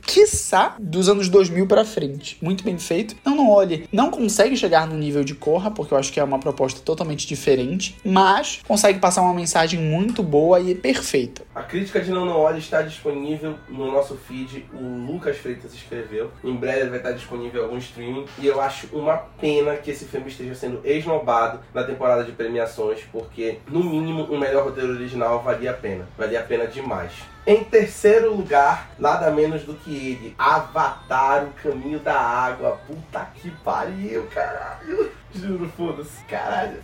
quiçá dos anos 2000 para frente. Muito bem feito. Não Não Olhe não consegue chegar no nível de Corra, porque eu acho que é uma proposta totalmente diferente, mas consegue passar uma mensagem muito boa e perfeita. A crítica de Não Não Olhe está disponível no nosso feed, o Lucas Freitas escreveu. Em breve vai estar disponível algum streaming. E eu acho uma pena que esse filme esteja sendo esnobado na temporada de premiações, porque, no mínimo, um melhor roteiro original valia a pena. Valia a pena demais. Em terceiro lugar, nada menos do que ele, Avatar, o Caminho da Água. Puta que pariu, caralho. Juro, foda-se. Caralho.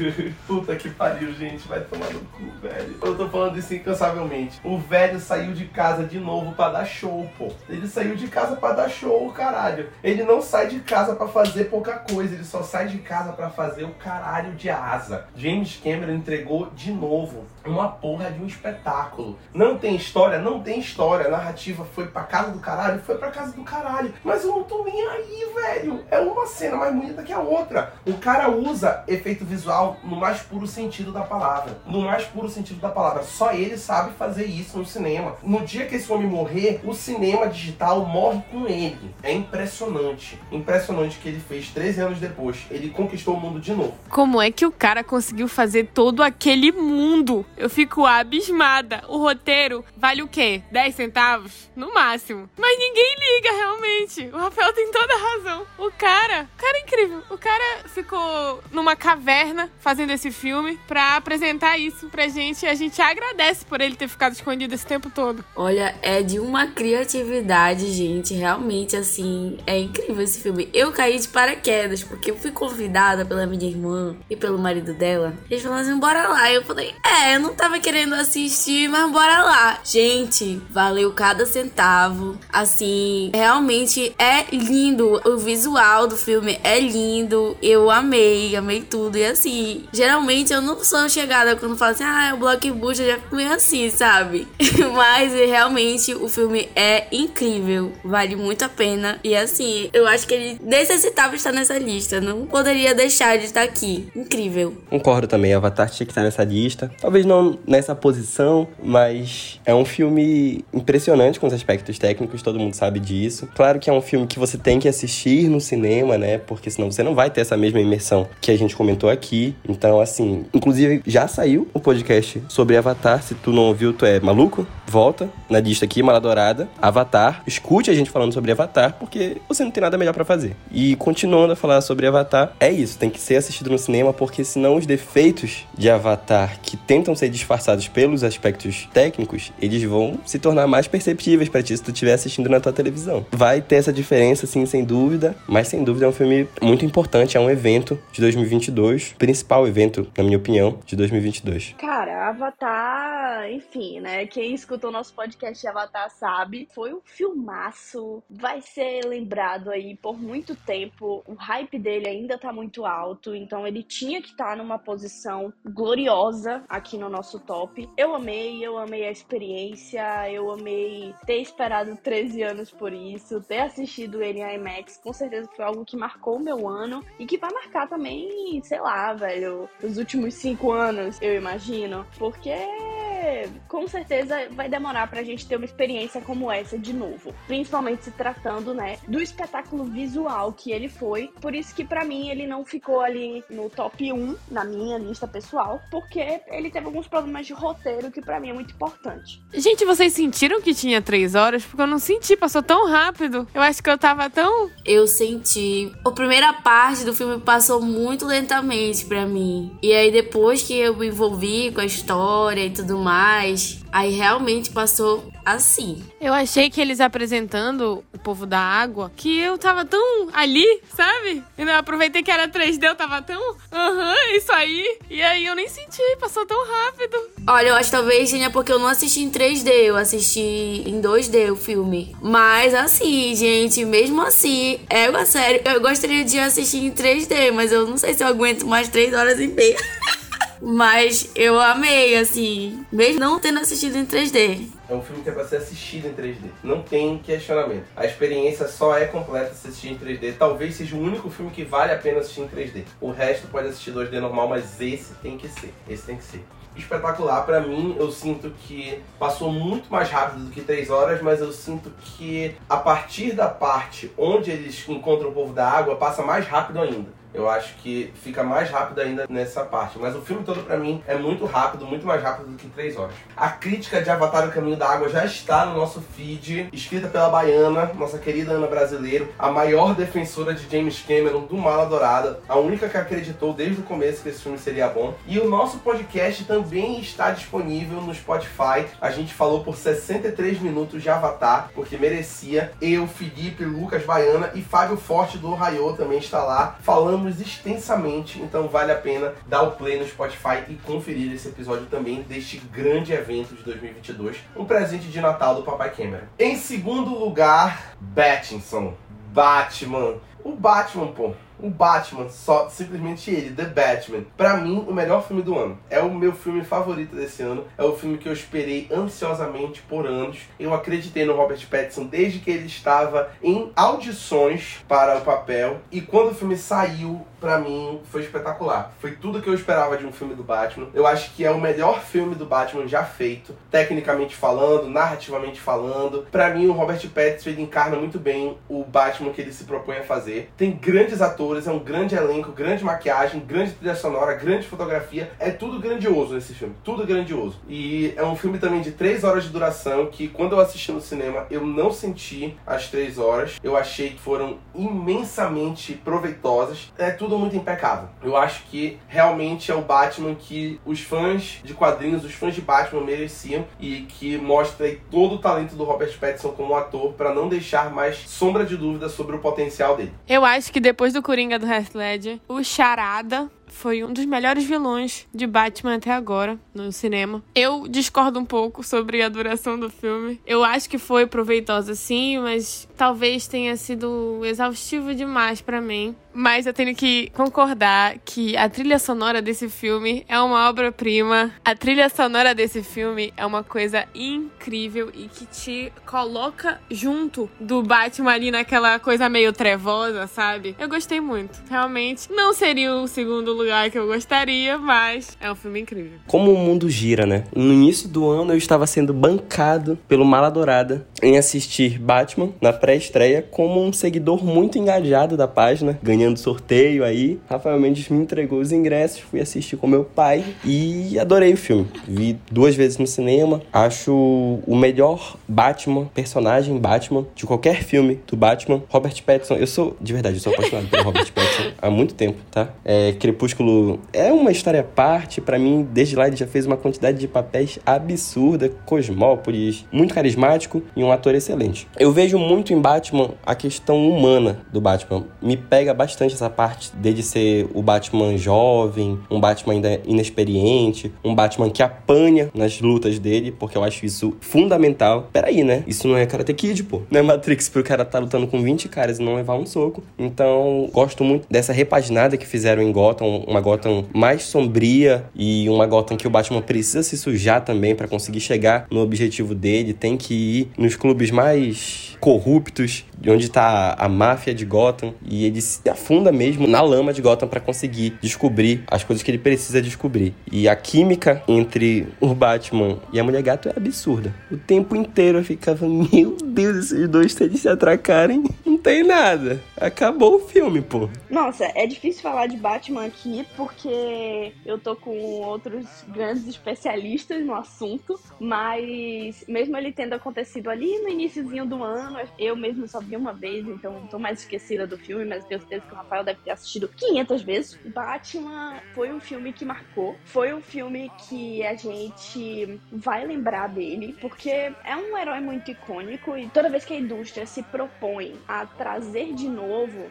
[LAUGHS] Puta que pariu, gente. Vai tomar no cu, velho. Eu tô falando isso incansavelmente. O velho saiu de casa de novo pra dar show, pô. Ele saiu de casa pra dar show, caralho. Ele não sai de casa pra fazer pouca coisa. Ele só sai de casa pra fazer o caralho de asa. James Cameron entregou de novo uma porra de um espetáculo. Não tem história? Não tem história. A narrativa foi pra casa do caralho? Foi pra casa do caralho. Mas eu não tô nem aí, velho. É uma cena mais bonita que a outra. O cara usa efeito visual no mais puro sentido da palavra. No mais puro sentido da palavra. Só ele sabe fazer isso no cinema. No dia que esse homem morrer, o cinema digital morre com ele. É impressionante. Impressionante que ele fez 13 anos depois. Ele conquistou o mundo de novo. Como é que o cara conseguiu fazer todo aquele mundo? Eu fico abismada. O roteiro vale o quê? 10 centavos? No máximo. Mas ninguém liga realmente. O Rafael tem toda a razão. O cara, o cara é incrível. O cara ficou numa caverna fazendo esse filme pra apresentar isso pra gente. E a gente agradece por ele ter ficado escondido esse tempo todo. Olha, é de uma criatividade, gente. Realmente, assim, é incrível esse filme. Eu caí de paraquedas, porque eu fui convidada pela minha irmã e pelo marido dela. Eles falaram assim: bora lá. Eu falei: é, eu não tava querendo assistir, mas bora lá. Gente, valeu cada centavo. Assim, realmente é lindo. O visual do filme é lindo. Eu amei, amei tudo. E assim, geralmente eu não sou chegada quando falo assim, ah, é o blockbuster, já fico meio assim, sabe? [LAUGHS] mas realmente o filme é incrível. Vale muito a pena. E assim, eu acho que ele necessitava estar nessa lista. Não poderia deixar de estar aqui. Incrível. Concordo também, Avatar tinha que estar nessa lista. Talvez não nessa posição, mas é um filme impressionante com os aspectos técnicos, todo mundo sabe disso. Claro que é um filme que você tem que assistir no cinema, né? Porque senão você não vai ter essa mesma imersão que a gente comentou aqui. Então, assim, inclusive já saiu o podcast sobre Avatar. Se tu não ouviu, tu é maluco? Volta na lista aqui, Mala Dourada, Avatar. Escute a gente falando sobre Avatar, porque você não tem nada melhor para fazer. E continuando a falar sobre Avatar, é isso, tem que ser assistido no cinema, porque senão os defeitos de Avatar que tentam ser disfarçados pelos aspectos técnicos, eles vão se tornar mais perceptíveis para ti se tu estiver assistindo na tua televisão. Vai ter essa diferença, sim, sem dúvida, mas sem dúvida é um filme muito importante, é um evento de 2022, principal evento, na minha opinião, de 2022. Cara, Avatar, enfim, né? Quem escutou nosso podcast de Avatar sabe, foi um filmaço, vai ser lembrado aí por muito tempo. O hype dele ainda tá muito alto, então ele tinha que estar tá numa posição gloriosa aqui no nosso top. Eu amei, eu amei a experiência, eu amei ter esperado 13 anos por isso, ter assistido ele em IMAX, com certeza foi algo que marcou o meu ano e que vai marcar também, sei lá, velho, os últimos cinco anos, eu imagino, porque com certeza vai demorar pra gente ter uma experiência como essa de novo. Principalmente se tratando, né, do espetáculo visual que ele foi. Por isso que para mim ele não ficou ali no top 1 na minha lista pessoal, porque ele teve alguns problemas de roteiro que para mim é muito importante. Gente, vocês sentiram que tinha três horas? Porque eu não senti, passou tão rápido. Eu acho que eu tava tão. Eu senti. A primeira parte do filme passou muito lentamente para mim. E aí depois que eu me envolvi com a história e tudo mais, aí realmente passou assim. Eu achei que eles apresentando o povo da água, que eu tava tão ali, sabe? Eu aproveitei que era 3D, eu tava tão, aham, uhum, isso aí. E aí eu nem senti, passou tão rápido. Olha, eu acho que talvez seja porque eu não assisti em 3D, eu assisti em 2D o filme. Mas assim, gente, mesmo assim, é uma série. Eu gostaria de assistir em 3D, mas eu não sei se eu aguento mais 3 horas e meia. [LAUGHS] Mas eu amei, assim, mesmo não tendo assistido em 3D. É um filme que é pra ser assistido em 3D. Não tem questionamento. A experiência só é completa se assistir em 3D. Talvez seja o único filme que vale a pena assistir em 3D. O resto pode assistir 2D normal, mas esse tem que ser. Esse tem que ser espetacular. Para mim, eu sinto que passou muito mais rápido do que 3 horas, mas eu sinto que a partir da parte onde eles encontram o povo da água, passa mais rápido ainda. Eu acho que fica mais rápido ainda nessa parte. Mas o filme todo, para mim, é muito rápido, muito mais rápido do que 3 horas. A crítica de Avatar O Caminho da Água já está no nosso feed, escrita pela Baiana, nossa querida Ana Brasileiro, a maior defensora de James Cameron do Mala Dourada, a única que acreditou desde o começo que esse filme seria bom. E o nosso podcast também está disponível no Spotify. A gente falou por 63 minutos de Avatar, porque merecia. Eu, Felipe, Lucas Baiana e Fábio Forte do Ohio também está lá falando falamos extensamente, então vale a pena dar o play no Spotify e conferir esse episódio também deste grande evento de 2022, um presente de Natal do Papai Cameron. Em segundo lugar, Battinson, Batman. O Batman, pô, o Batman, só simplesmente ele, The Batman. Para mim, o melhor filme do ano. É o meu filme favorito desse ano. É o filme que eu esperei ansiosamente por anos. Eu acreditei no Robert Pattinson desde que ele estava em audições para o papel. E quando o filme saiu, para mim foi espetacular. Foi tudo que eu esperava de um filme do Batman. Eu acho que é o melhor filme do Batman já feito, tecnicamente falando, narrativamente falando. Para mim, o Robert Pattinson ele encarna muito bem o Batman que ele se propõe a fazer. Tem grandes atores é um grande elenco, grande maquiagem, grande trilha sonora, grande fotografia. É tudo grandioso nesse filme, tudo grandioso. E é um filme também de 3 horas de duração que quando eu assisti no cinema eu não senti as 3 horas. Eu achei que foram imensamente proveitosas. É tudo muito impecável. Eu acho que realmente é o Batman que os fãs de quadrinhos, os fãs de Batman mereciam e que mostra todo o talento do Robert Pattinson como ator para não deixar mais sombra de dúvida sobre o potencial dele. Eu acho que depois do Coringa do Heath Ledger, o Charada foi um dos melhores vilões de Batman até agora no cinema. Eu discordo um pouco sobre a duração do filme. Eu acho que foi proveitosa sim, mas talvez tenha sido exaustivo demais para mim. Mas eu tenho que concordar que a trilha sonora desse filme é uma obra-prima. A trilha sonora desse filme é uma coisa incrível e que te coloca junto do Batman ali naquela coisa meio trevosa, sabe? Eu gostei muito. Realmente não seria o segundo lugar que eu gostaria, mas é um filme incrível. Como o mundo gira, né? No início do ano eu estava sendo bancado pelo Mala Dourada em assistir Batman na pré-estreia como um seguidor muito engajado da página, ganhando ganhando sorteio aí. Rafael Mendes me entregou os ingressos, fui assistir com meu pai e adorei o filme. Vi duas vezes no cinema. Acho o melhor Batman, personagem Batman, de qualquer filme do Batman. Robert Pattinson, eu sou, de verdade, eu sou apaixonado pelo Robert Pattinson há muito tempo, tá? É, Crepúsculo é uma história à parte. para mim, desde lá ele já fez uma quantidade de papéis absurda, Cosmópolis, muito carismático e um ator excelente. Eu vejo muito em Batman a questão humana do Batman. Me pega bastante essa parte dele ser o Batman jovem, um Batman ainda inexperiente, um Batman que apanha nas lutas dele, porque eu acho isso fundamental. Peraí, né? Isso não é Karate Kid, pô. Não é Matrix pro cara tá lutando com 20 caras e não levar um soco. Então, gosto muito dessa repaginada que fizeram em Gotham uma Gotham mais sombria e uma Gotham que o Batman precisa se sujar também para conseguir chegar no objetivo dele, tem que ir nos clubes mais corruptos, de onde tá a máfia de Gotham, e ele se afunda mesmo na lama de Gotham para conseguir descobrir as coisas que ele precisa descobrir. E a química entre o Batman e a Mulher Gato é absurda. O tempo inteiro eu ficava, meu Deus, esses dois eles se atracarem, não tem nada. Acabou o filme, pô. Nossa, é difícil falar de Batman aqui porque eu tô com outros grandes especialistas no assunto, mas mesmo ele tendo acontecido ali no iníciozinho do ano, eu mesmo só vi uma vez, então tô mais esquecida do filme, mas tenho certeza que o Rafael deve ter assistido 500 vezes. Batman foi um filme que marcou, foi um filme que a gente vai lembrar dele, porque é um herói muito icônico e toda vez que a indústria se propõe a trazer de novo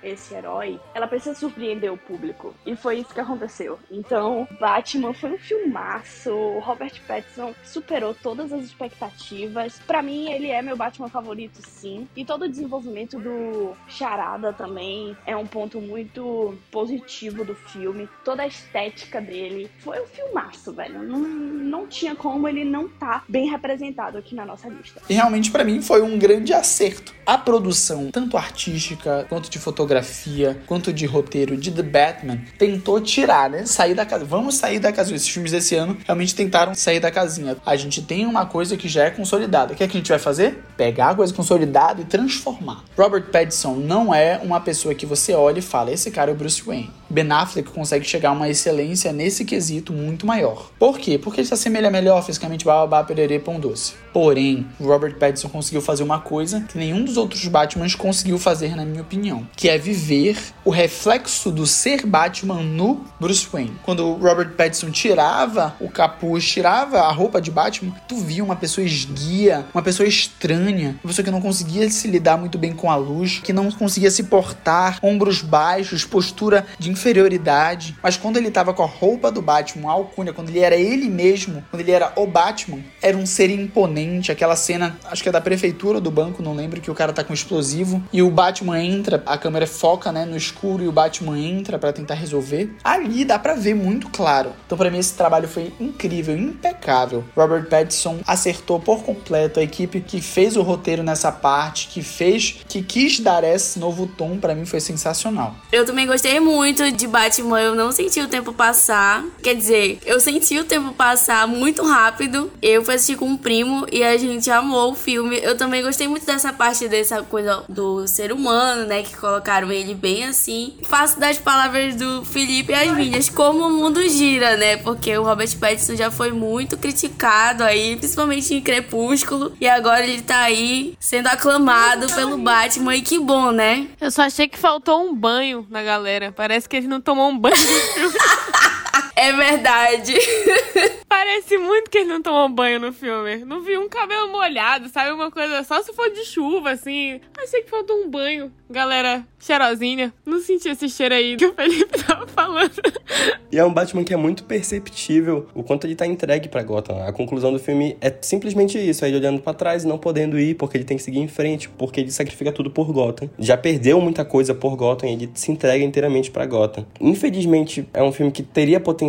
esse herói, ela precisa surpreender o público. E foi isso que aconteceu. Então, Batman foi um filmaço. O Robert Pattinson superou todas as expectativas. Para mim, ele é meu Batman favorito, sim. E todo o desenvolvimento do Charada também é um ponto muito positivo do filme. Toda a estética dele foi um filmaço, velho. Não, não tinha como ele não tá bem representado aqui na nossa lista. E realmente, para mim, foi um grande acerto. A produção, tanto artística, quanto de fotografia, quanto de roteiro de The Batman, tentou tirar, né? Sair da casa. Vamos sair da casa. Esses filmes desse ano realmente tentaram sair da casinha. A gente tem uma coisa que já é consolidada. O que é que a gente vai fazer? Pegar a coisa consolidada e transformar. Robert Pattinson não é uma pessoa que você olha e fala: esse cara é o Bruce Wayne. Ben Affleck consegue chegar a uma excelência nesse quesito muito maior. Por quê? Porque ele se assemelha melhor fisicamente babá, pererê, pão doce. Porém, Robert Pattinson conseguiu fazer uma coisa que nenhum dos outros Batmans conseguiu fazer, na minha opinião, que é viver o reflexo do ser Batman no Bruce Wayne. Quando o Robert Pattinson tirava o capuz, tirava a roupa de Batman, tu via uma pessoa esguia, uma pessoa estranha, uma pessoa que não conseguia se lidar muito bem com a luz, que não conseguia se portar, ombros baixos, postura de inferioridade. Mas quando ele tava com a roupa do Batman, a alcunha, quando ele era ele mesmo, quando ele era o Batman, era um ser imponente. Aquela cena, acho que é da prefeitura do banco, não lembro, que o cara tá com explosivo e o Batman entra, a câmera foca, né, no escuro e o Batman entra para tentar resolver. Ali dá para ver muito claro. Então para mim esse trabalho foi incrível, impecável. Robert Pattinson acertou por completo a equipe que fez o roteiro nessa parte, que fez, que quis dar esse novo tom, para mim foi sensacional. Eu também gostei muito de Batman, eu não senti o tempo passar. Quer dizer, eu senti o tempo passar muito rápido. Eu fui assistir com um primo e a gente amou o filme. Eu também gostei muito dessa parte dessa coisa do ser humano, né? Que colocaram ele bem assim. Faço das palavras do Felipe as minhas, como o mundo gira, né? Porque o Robert Pattinson já foi muito criticado aí, principalmente em Crepúsculo. E agora ele tá aí sendo aclamado pelo Batman. E que bom, né? Eu só achei que faltou um banho na galera. Parece que ele não tomou um banho. [LAUGHS] É verdade. [LAUGHS] Parece muito que ele não tomou banho no filme. Não vi um cabelo molhado, sabe? Uma coisa só se for de chuva, assim. Achei que faltou um banho. Galera cheirosinha. Não senti esse cheiro aí que o Felipe [LAUGHS] tava falando. E é um Batman que é muito perceptível o quanto ele tá entregue pra Gotham. A conclusão do filme é simplesmente isso: é ele olhando para trás e não podendo ir, porque ele tem que seguir em frente, porque ele sacrifica tudo por Gotham. Já perdeu muita coisa por Gotham e ele se entrega inteiramente pra Gotham. Infelizmente, é um filme que teria potencial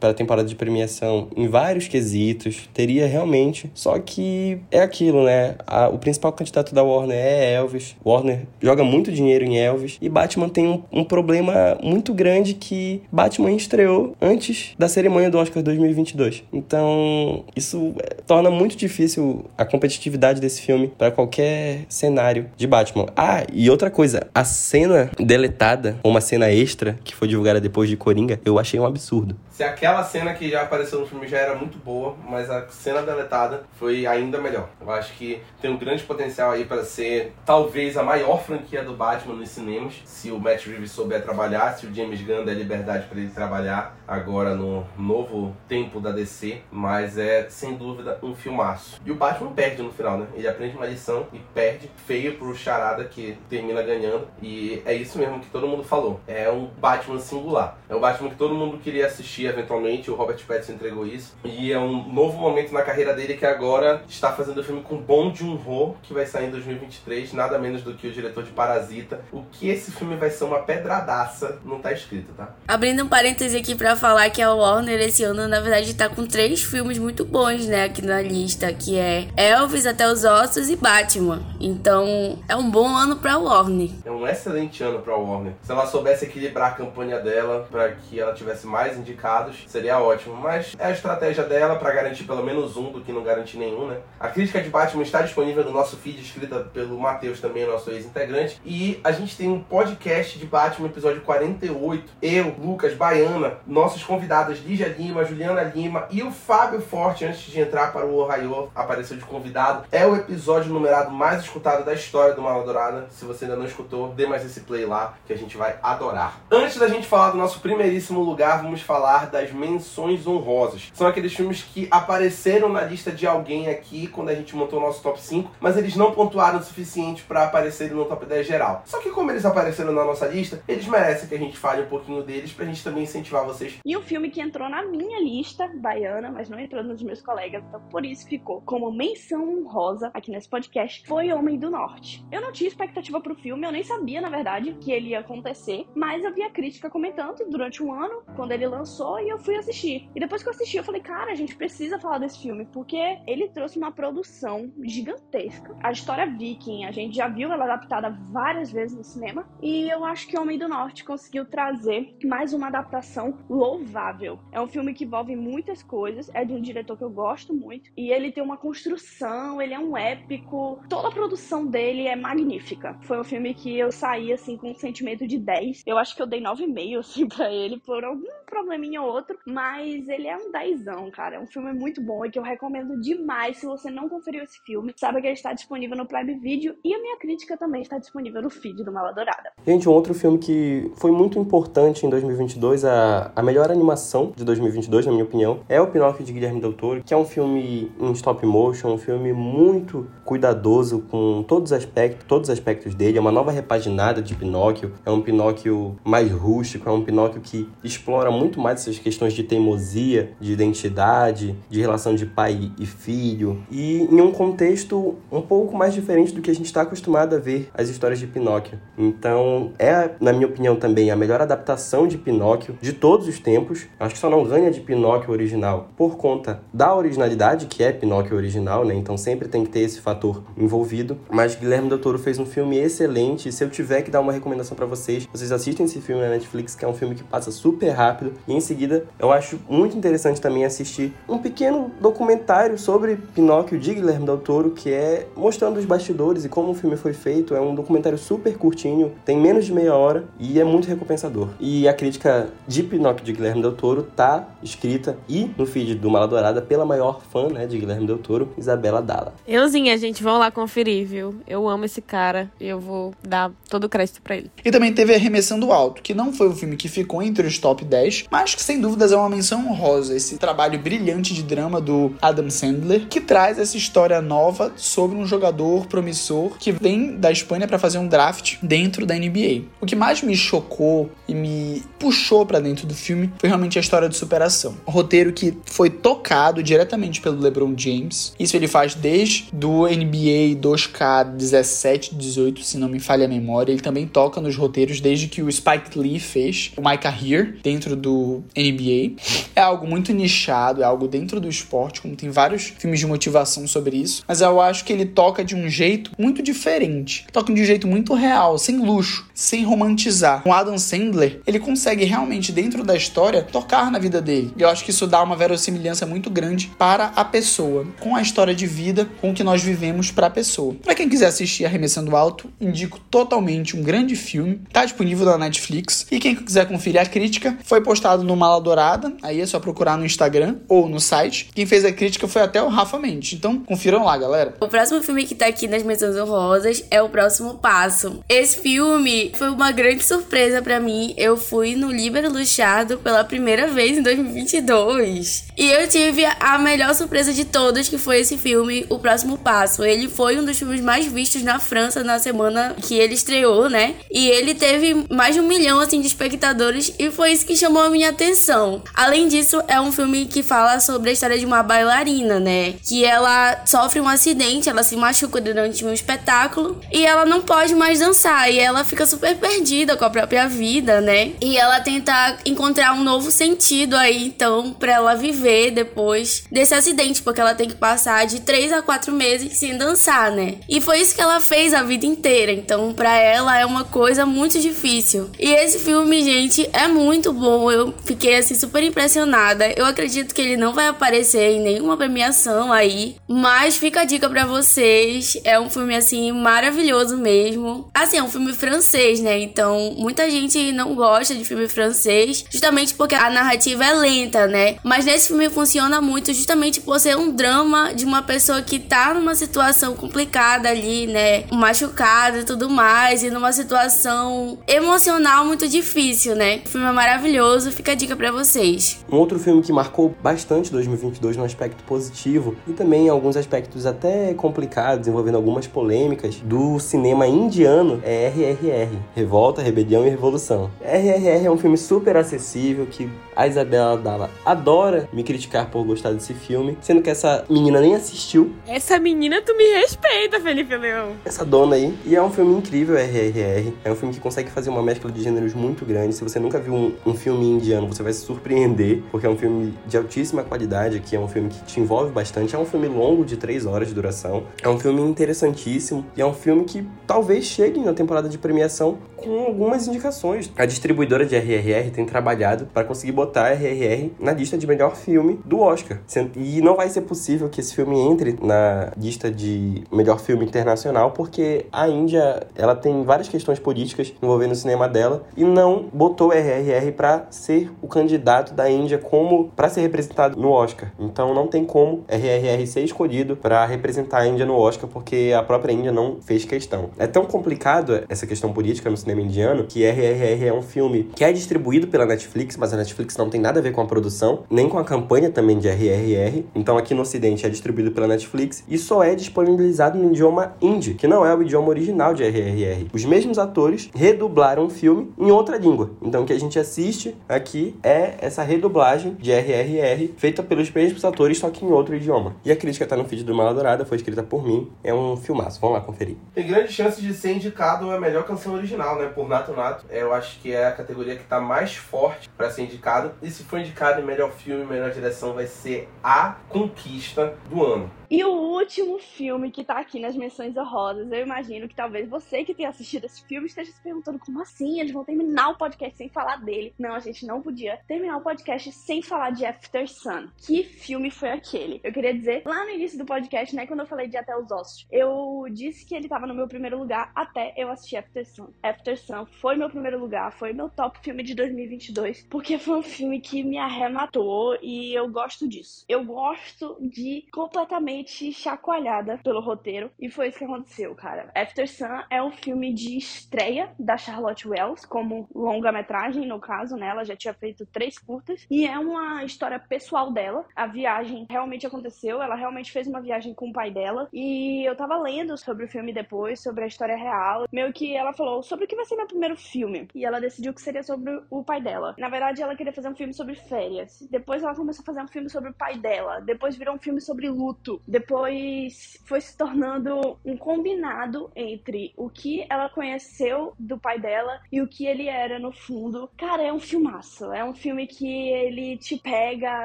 para a temporada de premiação em vários quesitos, teria realmente. Só que é aquilo, né? A, o principal candidato da Warner é Elvis. Warner joga muito dinheiro em Elvis e Batman tem um, um problema muito grande que Batman estreou antes da cerimônia do Oscar 2022. Então, isso é, torna muito difícil a competitividade desse filme para qualquer cenário de Batman. Ah, e outra coisa, a cena deletada, uma cena extra que foi divulgada depois de Coringa, eu achei um absurdo. Se aquela cena que já apareceu no filme já era muito boa, mas a cena deletada foi ainda melhor. Eu acho que tem um grande potencial aí para ser talvez a maior franquia do Batman nos cinemas, se o Matt Reeves souber trabalhar, se o James Gunn der liberdade para ele trabalhar agora no novo tempo da DC, mas é sem dúvida um filmaço. E o Batman perde no final, né? Ele aprende uma lição e perde feio pro Charada que termina ganhando. E é isso mesmo que todo mundo falou. É um Batman singular. É o Batman que todo mundo queria assistir eventualmente, o Robert Pattinson entregou isso. E é um novo momento na carreira dele que agora está fazendo o filme com Bong Joon-ho, que vai sair em 2023, nada menos do que o diretor de Parasita. O que esse filme vai ser uma pedradaça, não tá escrito, tá? Abrindo um parêntese aqui pra falar que a Warner esse ano, na verdade, tá com três filmes muito bons, né, aqui na lista, que é Elvis até os Ossos e Batman. Então, é um bom ano pra Warner. É um excelente ano pra Warner. Se ela soubesse equilibrar a campanha dela para que ela tivesse mais indicados, seria ótimo. Mas é a estratégia dela para garantir pelo menos um do que não garantir nenhum, né? A crítica de Batman está disponível no nosso feed, escrita pelo Matheus, também nosso ex-integrante. E a gente tem um podcast de Batman, episódio 48. Eu, Lucas, Baiana, nossos convidados Lígia Lima, Juliana Lima e o Fábio Forte, antes de entrar para o Ohio, apareceu de convidado. É o episódio numerado mais escutado da história do Maladourada. Se você ainda não escutou, dê mais esse play lá, que a gente vai adorar. Antes da gente falar do nosso primeiríssimo lugar, vamos falar das menções honrosas. São aqueles filmes que apareceram na lista de alguém aqui quando a gente montou o nosso top 5, mas eles não pontuaram o suficiente para aparecerem no top 10 geral. Só que como eles apareceram na nossa lista, eles merecem que a gente fale um pouquinho deles pra gente também incentivar vocês. E um filme que entrou na minha lista, baiana, mas não entrou nos meus colegas, então por isso ficou como menção honrosa aqui nesse podcast, foi Homem do Norte. Eu não tinha expectativa pro filme, eu nem sabia, na verdade, que ele ia acontecer, mas eu vi a crítica comentando durante um ano, quando ele lançou, e eu fui assistir. E depois que eu assisti, eu falei, cara, a gente precisa falar desse filme, porque ele trouxe uma produção gigantesca. A história viking, a gente já viu ela adaptada várias vezes no cinema, e eu acho que Homem do Norte conseguiu trazer mais uma adaptação louvável. É um filme que envolve muitas coisas, é de um diretor que eu gosto muito, e ele tem uma construção, ele é um épico, toda a produção dele é magnífica. Foi um filme que eu saí assim com um sentimento de 10. Eu acho que eu dei 9,5 assim pra ele por algum probleminha ou outro, mas ele é um 10, cara. É um filme muito bom e que eu recomendo demais se você não conferiu esse filme. Saiba que ele está disponível no Prime Video e a minha crítica também está disponível no feed do Mala Dourada. Gente, um outro filme que foi muito importante em 2022, a, a melhor animação de 2022, na minha opinião, é o Pinóquio de Guilherme Del Toro, que é um filme em stop motion, um filme muito cuidadoso com todos os aspectos, todos os aspectos dele. É uma nova repaginada de Pinóquio, é um Pinóquio mais rústico, é um Pinóquio que explora muito mais essas questões de teimosia, de identidade, de relação de pai e filho, e em um contexto um pouco mais diferente do que a gente está acostumado a ver as histórias de Pinóquio. Então, é, na minha opinião, também a melhor adaptação de Pinóquio de todos os tempos. Acho que só não ganha de Pinóquio original por conta da originalidade, que é Pinóquio original, né? Então sempre tem que ter esse fator envolvido. Mas Guilherme Del Toro fez um filme excelente. Se eu tiver que dar uma recomendação para vocês, vocês assistem esse filme na Netflix, que é um filme que passa super rápido. E em seguida, eu acho muito interessante também assistir um pequeno documentário sobre Pinóquio de Guilherme Del Toro, que é mostrando os bastidores e como o filme foi feito. É um documentário super curtinho, tem menos de meia hora e é muito recompensador. E a crítica de Pinóquio de Guilherme Del Toro tá escrita e no feed do Mala Dourada pela maior fã né, de Guilherme Del Toro, Isabela Dalla. Euzinha, gente, vão lá conferir, viu? Eu amo esse cara e eu vou dar todo o crédito pra ele. E também teve Arremessando Alto, que não foi um filme que ficou entre os top 10, mas que sem dúvidas é uma menção honrosa. Esse trabalho brilhante de drama do Adam Sandler, que traz essa história nova sobre um jogador promissor que vem da Espanha para fazer um draft dentro da NBA. O que mais me chocou e me puxou para dentro do filme foi realmente a história de superação. Um roteiro que foi tocado diretamente pelo LeBron James. Isso ele faz desde do NBA 2K 17, 18, se não me falha a memória. Ele também toca nos roteiros desde que o Spike Lee fez o Micah Here dentro do NBA. É algo muito nichado, é algo dentro do esporte, como tem vários filmes de motivação sobre isso. Mas eu acho que ele toca de um jeito muito diferente. Toca de um jeito muito real, sem luxo, sem romantizar. Com Adam Sandler, ele consegue realmente, dentro da história, tocar na vida dele. E eu acho que isso dá uma verossimilhança muito grande para a pessoa, com a história de vida com o que nós vivemos para a pessoa. Para quem quiser assistir Arremessando Alto, indico totalmente um grande filme. Tá disponível na Netflix. E quem quiser conferir a crítica, foi postado no Mala Dourada. Aí é só procurar no Instagram ou no site. Quem fez a crítica foi até o Rafa Mendes. Então, confiram lá, galera. O próximo filme que tá aqui nas menções honrosas é O Próximo Passo. Esse filme foi uma grande surpresa para mim. Eu fui no Libero Luchado pela primeira vez em 2022. E eu tive a melhor surpresa de todas, que foi esse filme, O Próximo Passo. Ele foi um dos filmes mais vistos na França na semana que ele estreou, né? E ele teve mais de um milhão, assim, de espectadores. E foi isso que chamou chamou a minha atenção. Além disso, é um filme que fala sobre a história de uma bailarina, né? Que ela sofre um acidente, ela se machuca durante um espetáculo e ela não pode mais dançar. E ela fica super perdida com a própria vida, né? E ela tenta encontrar um novo sentido aí, então, pra ela viver depois desse acidente, porque ela tem que passar de 3 a 4 meses sem dançar, né? E foi isso que ela fez a vida inteira. Então, pra ela é uma coisa muito difícil. E esse filme, gente, é muito bom. Eu fiquei assim super impressionada. Eu acredito que ele não vai aparecer em nenhuma premiação aí, mas fica a dica para vocês. É um filme assim maravilhoso mesmo. Assim, é um filme francês, né? Então, muita gente não gosta de filme francês, justamente porque a narrativa é lenta, né? Mas nesse filme funciona muito justamente por ser um drama de uma pessoa que tá numa situação complicada ali, né? Machucada e tudo mais, e numa situação emocional muito difícil, né? O filme é maravilhoso, fica a dica para vocês. Um outro filme que marcou bastante 2022 no aspecto positivo e também em alguns aspectos até complicados, envolvendo algumas polêmicas do cinema indiano é RRR, Revolta, Rebelião e Revolução. RRR é um filme super acessível que a Isabela Dalla adora me criticar por gostar desse filme, sendo que essa menina nem assistiu. Essa menina tu me respeita, Felipe Leão. Essa dona aí. E é um filme incrível, RRR. É um filme que consegue fazer uma mescla de gêneros muito grande. Se você nunca viu um, um filme indiano, você vai se surpreender, porque é um filme de altíssima qualidade aqui, é um filme que te envolve bastante. É um filme longo de três horas de duração. É um filme interessantíssimo e é um filme que talvez chegue na temporada de premiação com algumas indicações. A distribuidora de RRR tem trabalhado para conseguir botar RRR na lista de melhor filme do Oscar. E não vai ser possível que esse filme entre na lista de melhor filme internacional porque a Índia, ela tem várias questões políticas envolvendo o cinema dela e não botou RRR para ser o candidato da Índia como para ser representado no Oscar. Então não tem como RRR ser escolhido para representar a Índia no Oscar porque a própria Índia não fez questão. É tão complicado essa questão política no cinema indiano que RRR é um filme que é distribuído pela Netflix, mas a Netflix não tem nada a ver com a produção, nem com a campanha também de RRR. Então aqui no ocidente é distribuído pela Netflix e só é disponibilizado no idioma hindi, que não é o idioma original de RRR. Os mesmos atores redublaram o filme em outra língua. Então o que a gente assiste aqui é essa redublagem de RRR feita pelos mesmos atores, só que em outro idioma. E a crítica tá no feed do Maladourada, foi escrita por mim. É um filmaço, vamos lá conferir. Tem grande chance de ser indicado a melhor canção original, né? Por Nato Nato. Eu acho que é a categoria que tá mais forte para ser indicado. E se for indicado em melhor filme, melhor direção, vai ser A Conquista do Ano. E o último filme que tá aqui nas menções honrosas, eu imagino que talvez você que tenha assistido esse filme esteja se perguntando como assim eles vão terminar o podcast sem falar dele. Não, a gente não podia terminar o podcast sem falar de After Sun. Que filme foi aquele? Eu queria dizer, lá no início do podcast, né, quando eu falei de Até os Ossos, eu disse que ele tava no meu primeiro lugar até eu assistir After Sun. After Sun foi meu primeiro lugar, foi meu top filme de 2022, porque foi um filme que me arrematou e eu gosto disso. Eu gosto de completamente chacoalhada pelo roteiro e foi isso que aconteceu, cara. After Sun é um filme de estreia da Charlotte Wells como longa-metragem, no caso, né? Ela já tinha feito três curtas e é uma história pessoal dela. A viagem realmente aconteceu, ela realmente fez uma viagem com o pai dela e eu tava lendo sobre o filme depois, sobre a história real. Meio que ela falou sobre o que vai ser meu primeiro filme e ela decidiu que seria sobre o pai dela. Na verdade, ela queria fazer um filme sobre férias. Depois ela começou a fazer um filme sobre o pai dela. Depois virou um filme sobre luto depois foi se tornando um combinado entre o que ela conheceu do pai dela e o que ele era no fundo. Cara, é um filmaço. É um filme que ele te pega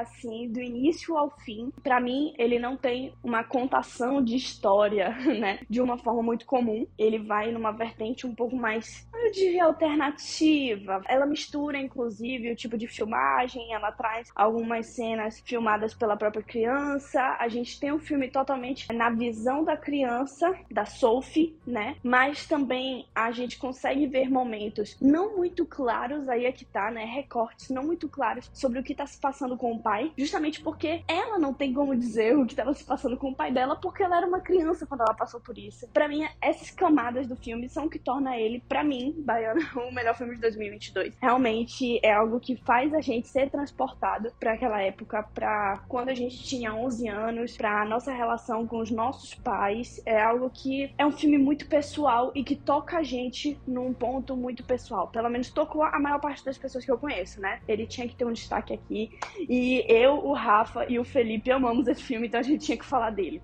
assim do início ao fim. Para mim, ele não tem uma contação de história, [LAUGHS] né, de uma forma muito comum. Ele vai numa vertente um pouco mais, eu diria, alternativa. Ela mistura inclusive o tipo de filmagem, ela traz algumas cenas filmadas pela própria criança. A gente tem um filme totalmente na visão da criança, da Sophie, né? Mas também a gente consegue ver momentos não muito claros, aí é que tá, né? Recortes não muito claros sobre o que tá se passando com o pai, justamente porque ela não tem como dizer o que tava se passando com o pai dela, porque ela era uma criança quando ela passou por isso. Para mim, essas camadas do filme são o que torna ele, para mim, Baiana, [LAUGHS] o melhor filme de 2022. Realmente é algo que faz a gente ser transportado para aquela época, para quando a gente tinha 11 anos, para nossa relação com os nossos pais é algo que é um filme muito pessoal e que toca a gente num ponto muito pessoal. Pelo menos tocou a maior parte das pessoas que eu conheço, né? Ele tinha que ter um destaque aqui. E eu, o Rafa e o Felipe amamos esse filme, então a gente tinha que falar dele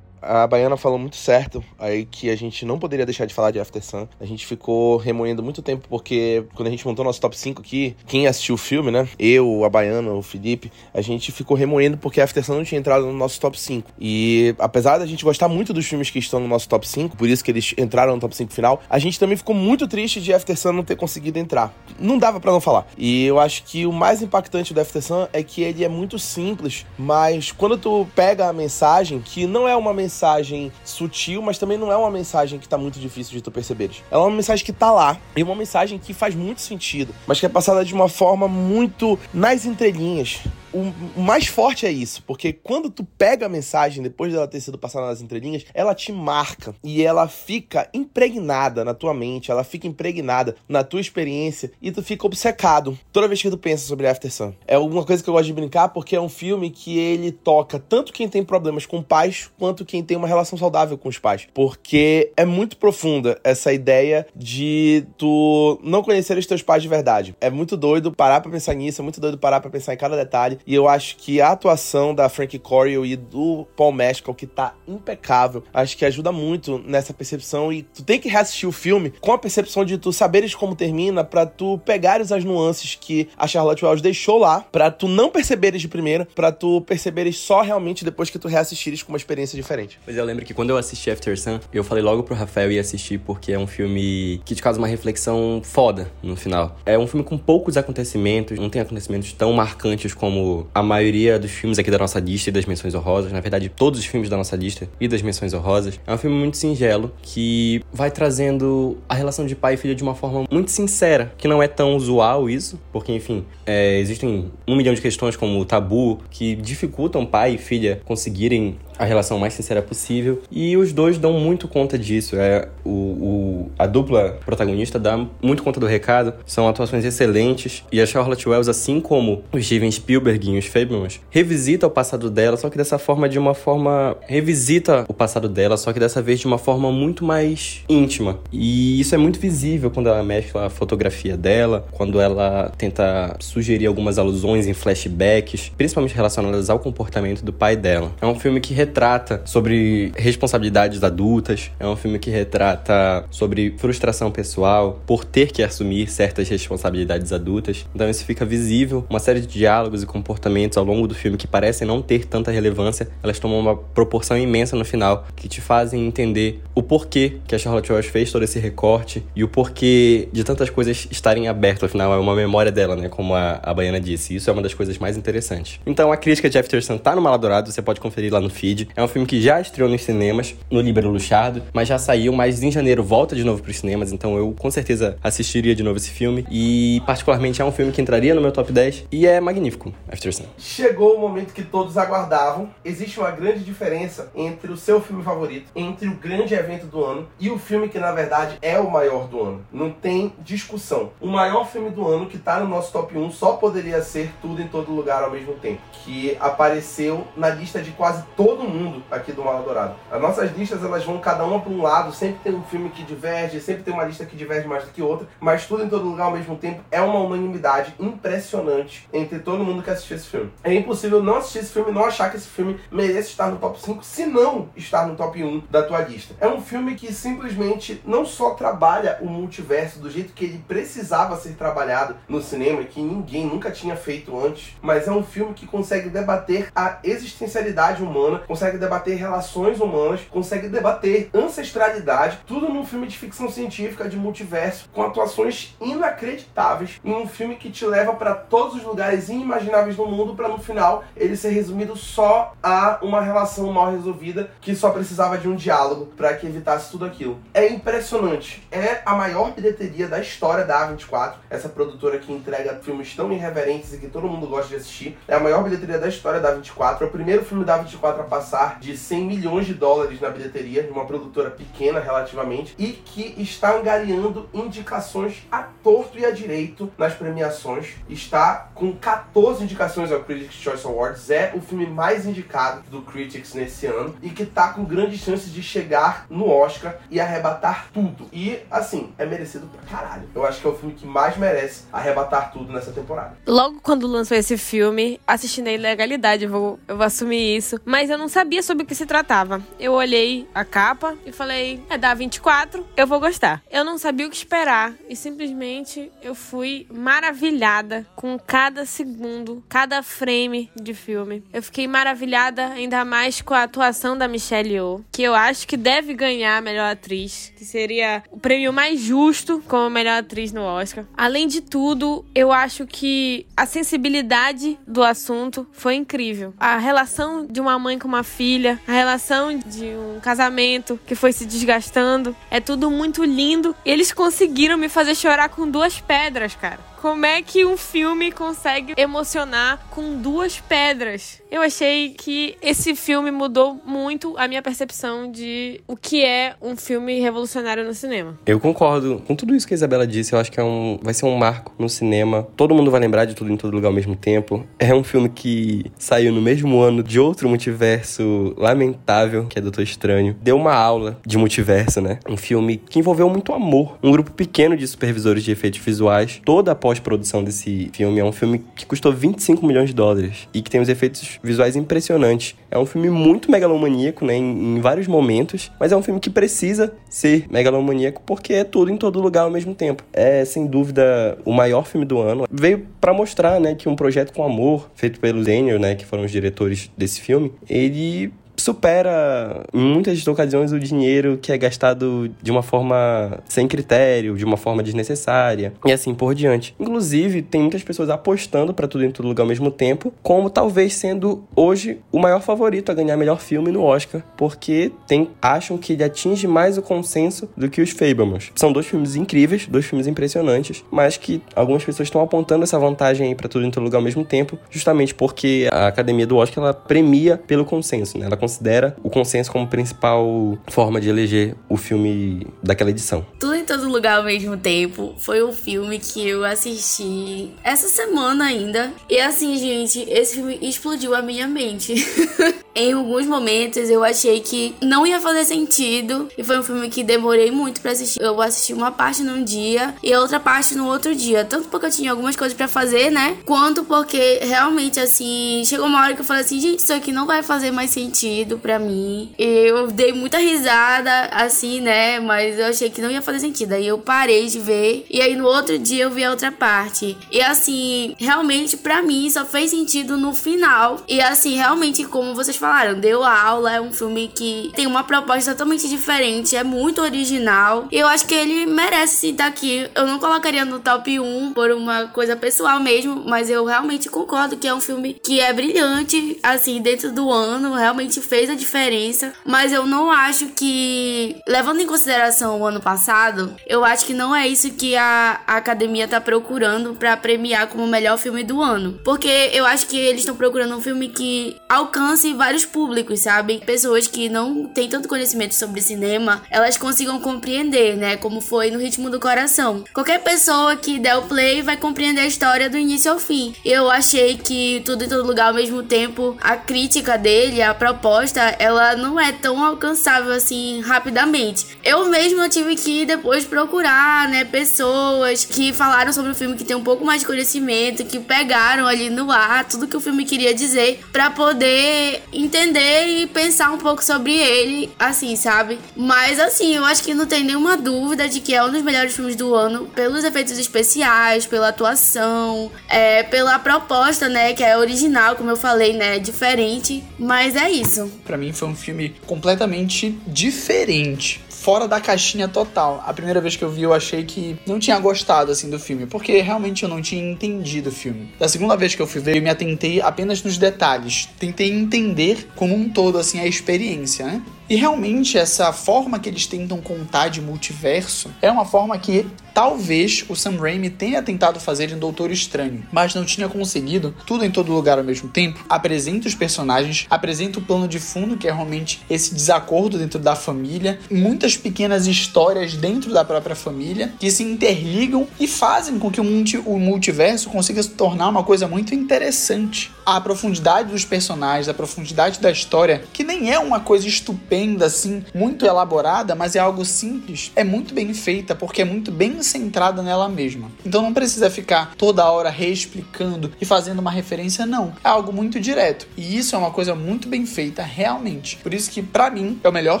a Baiana falou muito certo aí que a gente não poderia deixar de falar de After Sun. A gente ficou remoendo muito tempo porque quando a gente montou nosso top 5 aqui, quem assistiu o filme, né? Eu, a Baiana, o Felipe, a gente ficou remoendo porque After Sun não tinha entrado no nosso top 5. E apesar da gente gostar muito dos filmes que estão no nosso top 5, por isso que eles entraram no top 5 final, a gente também ficou muito triste de After Sun não ter conseguido entrar. Não dava para não falar. E eu acho que o mais impactante do After Sun é que ele é muito simples, mas quando tu pega a mensagem, que não é uma mensagem mensagem sutil, mas também não é uma mensagem que tá muito difícil de tu perceberes. Ela é uma mensagem que tá lá, e uma mensagem que faz muito sentido, mas que é passada de uma forma muito nas entrelinhas o mais forte é isso, porque quando tu pega a mensagem depois dela ter sido passada nas entrelinhas, ela te marca e ela fica impregnada na tua mente, ela fica impregnada na tua experiência e tu fica obcecado toda vez que tu pensa sobre After Sun. É uma coisa que eu gosto de brincar porque é um filme que ele toca tanto quem tem problemas com pais quanto quem tem uma relação saudável com os pais, porque é muito profunda essa ideia de tu não conhecer os teus pais de verdade. É muito doido parar para pensar nisso, é muito doido parar para pensar em cada detalhe e eu acho que a atuação da Frank Corio e do Paul Mescal, que tá impecável, acho que ajuda muito nessa percepção. E tu tem que reassistir o filme com a percepção de tu saberes como termina, para tu pegares as nuances que a Charlotte Wells deixou lá, para tu não perceberes de primeira, para tu perceberes só realmente depois que tu reassistires com uma experiência diferente. Mas eu lembro que quando eu assisti After Sun, eu falei logo pro Rafael ir assistir porque é um filme que te causa uma reflexão foda no final. É um filme com poucos acontecimentos, não tem acontecimentos tão marcantes como a maioria dos filmes aqui da nossa lista e das Menções Honrosas, na verdade, todos os filmes da nossa lista e das Menções Honrosas, é um filme muito singelo que vai trazendo a relação de pai e filha de uma forma muito sincera, que não é tão usual isso, porque, enfim, é, existem um milhão de questões como o tabu que dificultam pai e filha conseguirem a relação mais sincera possível. E os dois dão muito conta disso. É, o, o, a dupla protagonista dá muito conta do recado. São atuações excelentes. E a Charlotte Wells, assim como o Steven Spielberg e os Fablemans, revisita o passado dela, só que dessa forma de uma forma... Revisita o passado dela, só que dessa vez de uma forma muito mais íntima. E isso é muito visível quando ela mescla a fotografia dela, quando ela tenta sugerir algumas alusões em flashbacks, principalmente relacionadas ao comportamento do pai dela. É um filme que retrata sobre responsabilidades adultas, é um filme que retrata sobre frustração pessoal por ter que assumir certas responsabilidades adultas. Então isso fica visível, uma série de diálogos e comportamentos ao longo do filme que parecem não ter tanta relevância, elas tomam uma proporção imensa no final, que te fazem entender o porquê que a Charlotte Wells fez todo esse recorte e o porquê de tantas coisas estarem abertas, afinal é uma memória dela, né, como a, a Baiana disse. Isso é uma das coisas mais interessantes. Então a crítica de Aftersun tá no Maladourado, você pode conferir lá no feed é um filme que já estreou nos cinemas, no Libero Luchardo, mas já saiu, mas em janeiro volta de novo para os cinemas, então eu com certeza assistiria de novo esse filme. E particularmente é um filme que entraria no meu top 10 e é magnífico, After Sun. Chegou o momento que todos aguardavam. Existe uma grande diferença entre o seu filme favorito, entre o grande evento do ano e o filme que na verdade é o maior do ano. Não tem discussão. O maior filme do ano que tá no nosso top 1 só poderia ser Tudo em Todo Lugar ao mesmo tempo, que apareceu na lista de quase todo todo mundo aqui do Mal Dourado. As nossas listas elas vão cada uma para um lado, sempre tem um filme que diverge, sempre tem uma lista que diverge mais do que outra, mas tudo em todo lugar ao mesmo tempo é uma unanimidade impressionante entre todo mundo que assistiu esse filme. É impossível não assistir esse filme e não achar que esse filme merece estar no top 5, se não estar no top 1 da tua lista. É um filme que simplesmente não só trabalha o multiverso do jeito que ele precisava ser trabalhado no cinema e que ninguém nunca tinha feito antes, mas é um filme que consegue debater a existencialidade humana, consegue debater relações humanas, consegue debater ancestralidade, tudo num filme de ficção científica, de multiverso, com atuações inacreditáveis, em um filme que te leva para todos os lugares inimagináveis do mundo, para no final ele ser resumido só a uma relação mal resolvida que só precisava de um diálogo para que evitasse tudo aquilo. É impressionante. É a maior bilheteria da história da A24, essa produtora que entrega filmes tão irreverentes e que todo mundo gosta de assistir. É a maior bilheteria da história da A24, é o primeiro filme da A24 a passar de 100 milhões de dólares na bilheteria, de uma produtora pequena relativamente, e que está angariando indicações a torto e a direito nas premiações. Está com 14 indicações ao Critics' Choice Awards, é o filme mais indicado do Critics nesse ano e que está com grandes chances de chegar no Oscar e arrebatar tudo. E, assim, é merecido pra caralho. Eu acho que é o filme que mais merece arrebatar tudo nessa temporada. Logo quando lançou esse filme, assisti na ilegalidade, eu vou, eu vou assumir isso. Mas eu não sabia sobre o que se tratava. Eu olhei a capa e falei, é da 24, eu vou gostar. Eu não sabia o que esperar e simplesmente eu fui maravilhada com cada segundo, cada frame de filme. Eu fiquei maravilhada ainda mais com a atuação da Michelle Yeoh, que eu acho que deve ganhar a melhor atriz, que seria o prêmio mais justo como melhor atriz no Oscar. Além de tudo, eu acho que a sensibilidade do assunto foi incrível. A relação de uma mãe com uma filha, a relação de um casamento que foi se desgastando, é tudo muito lindo. Eles conseguiram me fazer chorar com duas pedras, cara. Como é que um filme consegue emocionar com duas pedras? Eu achei que esse filme mudou muito a minha percepção de o que é um filme revolucionário no cinema. Eu concordo com tudo isso que a Isabela disse. Eu acho que é um, vai ser um marco no cinema. Todo mundo vai lembrar de tudo em todo lugar ao mesmo tempo. É um filme que saiu no mesmo ano de outro multiverso lamentável, que é Doutor Estranho. Deu uma aula de multiverso, né? Um filme que envolveu muito amor. Um grupo pequeno de supervisores de efeitos visuais. Toda a pós-produção desse filme é um filme que custou 25 milhões de dólares e que tem os efeitos visuais impressionantes. É um filme muito megalomaníaco, né, em, em vários momentos, mas é um filme que precisa ser megalomaníaco porque é tudo em todo lugar ao mesmo tempo. É sem dúvida o maior filme do ano. Veio para mostrar, né, que um projeto com amor feito pelo Daniel, né, que foram os diretores desse filme, ele supera em muitas ocasiões o dinheiro que é gastado de uma forma sem critério, de uma forma desnecessária e assim por diante. Inclusive, tem muitas pessoas apostando para tudo em todo lugar ao mesmo tempo, como talvez sendo hoje o maior favorito a ganhar melhor filme no Oscar, porque tem acham que ele atinge mais o consenso do que os Fablemans. São dois filmes incríveis, dois filmes impressionantes, mas que algumas pessoas estão apontando essa vantagem aí para tudo em todo lugar ao mesmo tempo, justamente porque a academia do Oscar ela premia pelo consenso, né? Ela considera o consenso como principal forma de eleger o filme daquela edição. Tudo em todo lugar ao mesmo tempo foi um filme que eu assisti essa semana ainda. E assim, gente, esse filme explodiu a minha mente. [LAUGHS] em alguns momentos eu achei que não ia fazer sentido. E foi um filme que demorei muito para assistir. Eu assisti uma parte num dia e outra parte no outro dia. Tanto porque eu tinha algumas coisas para fazer, né? Quanto porque realmente, assim, chegou uma hora que eu falei assim, gente, isso aqui não vai fazer mais sentido para mim. Eu dei muita risada, assim, né? Mas eu achei que não ia fazer sentido. Aí eu parei de ver. E aí no outro dia eu vi a outra parte. E assim, realmente para mim só fez sentido no final. E assim, realmente, como vocês falaram, deu a aula. É um filme que tem uma proposta totalmente diferente. É muito original. Eu acho que ele merece estar aqui. Eu não colocaria no top 1 por uma coisa pessoal mesmo. Mas eu realmente concordo que é um filme que é brilhante, assim, dentro do ano. Realmente fez a diferença. Mas eu não acho que, levando em consideração o ano passado, eu acho que não é isso que a, a academia tá procurando para premiar como o melhor filme do ano. Porque eu acho que eles estão procurando um filme que alcance vários públicos, sabe? Pessoas que não têm tanto conhecimento sobre cinema, elas consigam compreender, né? Como foi no Ritmo do Coração. Qualquer pessoa que der o play vai compreender a história do início ao fim. Eu achei que tudo em todo lugar ao mesmo tempo, a crítica dele, a proposta, ela não é tão alcançável assim rapidamente. Eu mesma tive que depois procurar, né, pessoas que falaram sobre o filme que tem um pouco mais de conhecimento, que pegaram ali no ar tudo que o filme queria dizer para poder entender e pensar um pouco sobre ele, assim, sabe? Mas assim, eu acho que não tem nenhuma dúvida de que é um dos melhores filmes do ano pelos efeitos especiais, pela atuação, é, pela proposta, né, que é original, como eu falei, né, diferente, mas é isso. Para mim foi um filme completamente diferente fora da caixinha total. A primeira vez que eu vi, eu achei que não tinha gostado assim do filme, porque realmente eu não tinha entendido o filme. Da segunda vez que eu fui ver, eu me atentei apenas nos detalhes, tentei entender como um todo assim a experiência, né? E realmente essa forma que eles tentam contar de multiverso é uma forma que talvez o Sam Raimi tenha tentado fazer em Doutor Estranho, mas não tinha conseguido tudo em todo lugar ao mesmo tempo. Apresenta os personagens, apresenta o plano de fundo, que é realmente esse desacordo dentro da família, muitas pequenas histórias dentro da própria família que se interligam e fazem com que o, o multiverso consiga se tornar uma coisa muito interessante. A profundidade dos personagens, a profundidade da história, que nem é uma coisa estupenda assim, muito elaborada, mas é algo simples, é muito bem feita porque é muito bem centrada nela mesma. Então não precisa ficar toda hora reexplicando e fazendo uma referência, não. É algo muito direto. E isso é uma coisa muito bem feita, realmente. Por isso que, para mim, é o melhor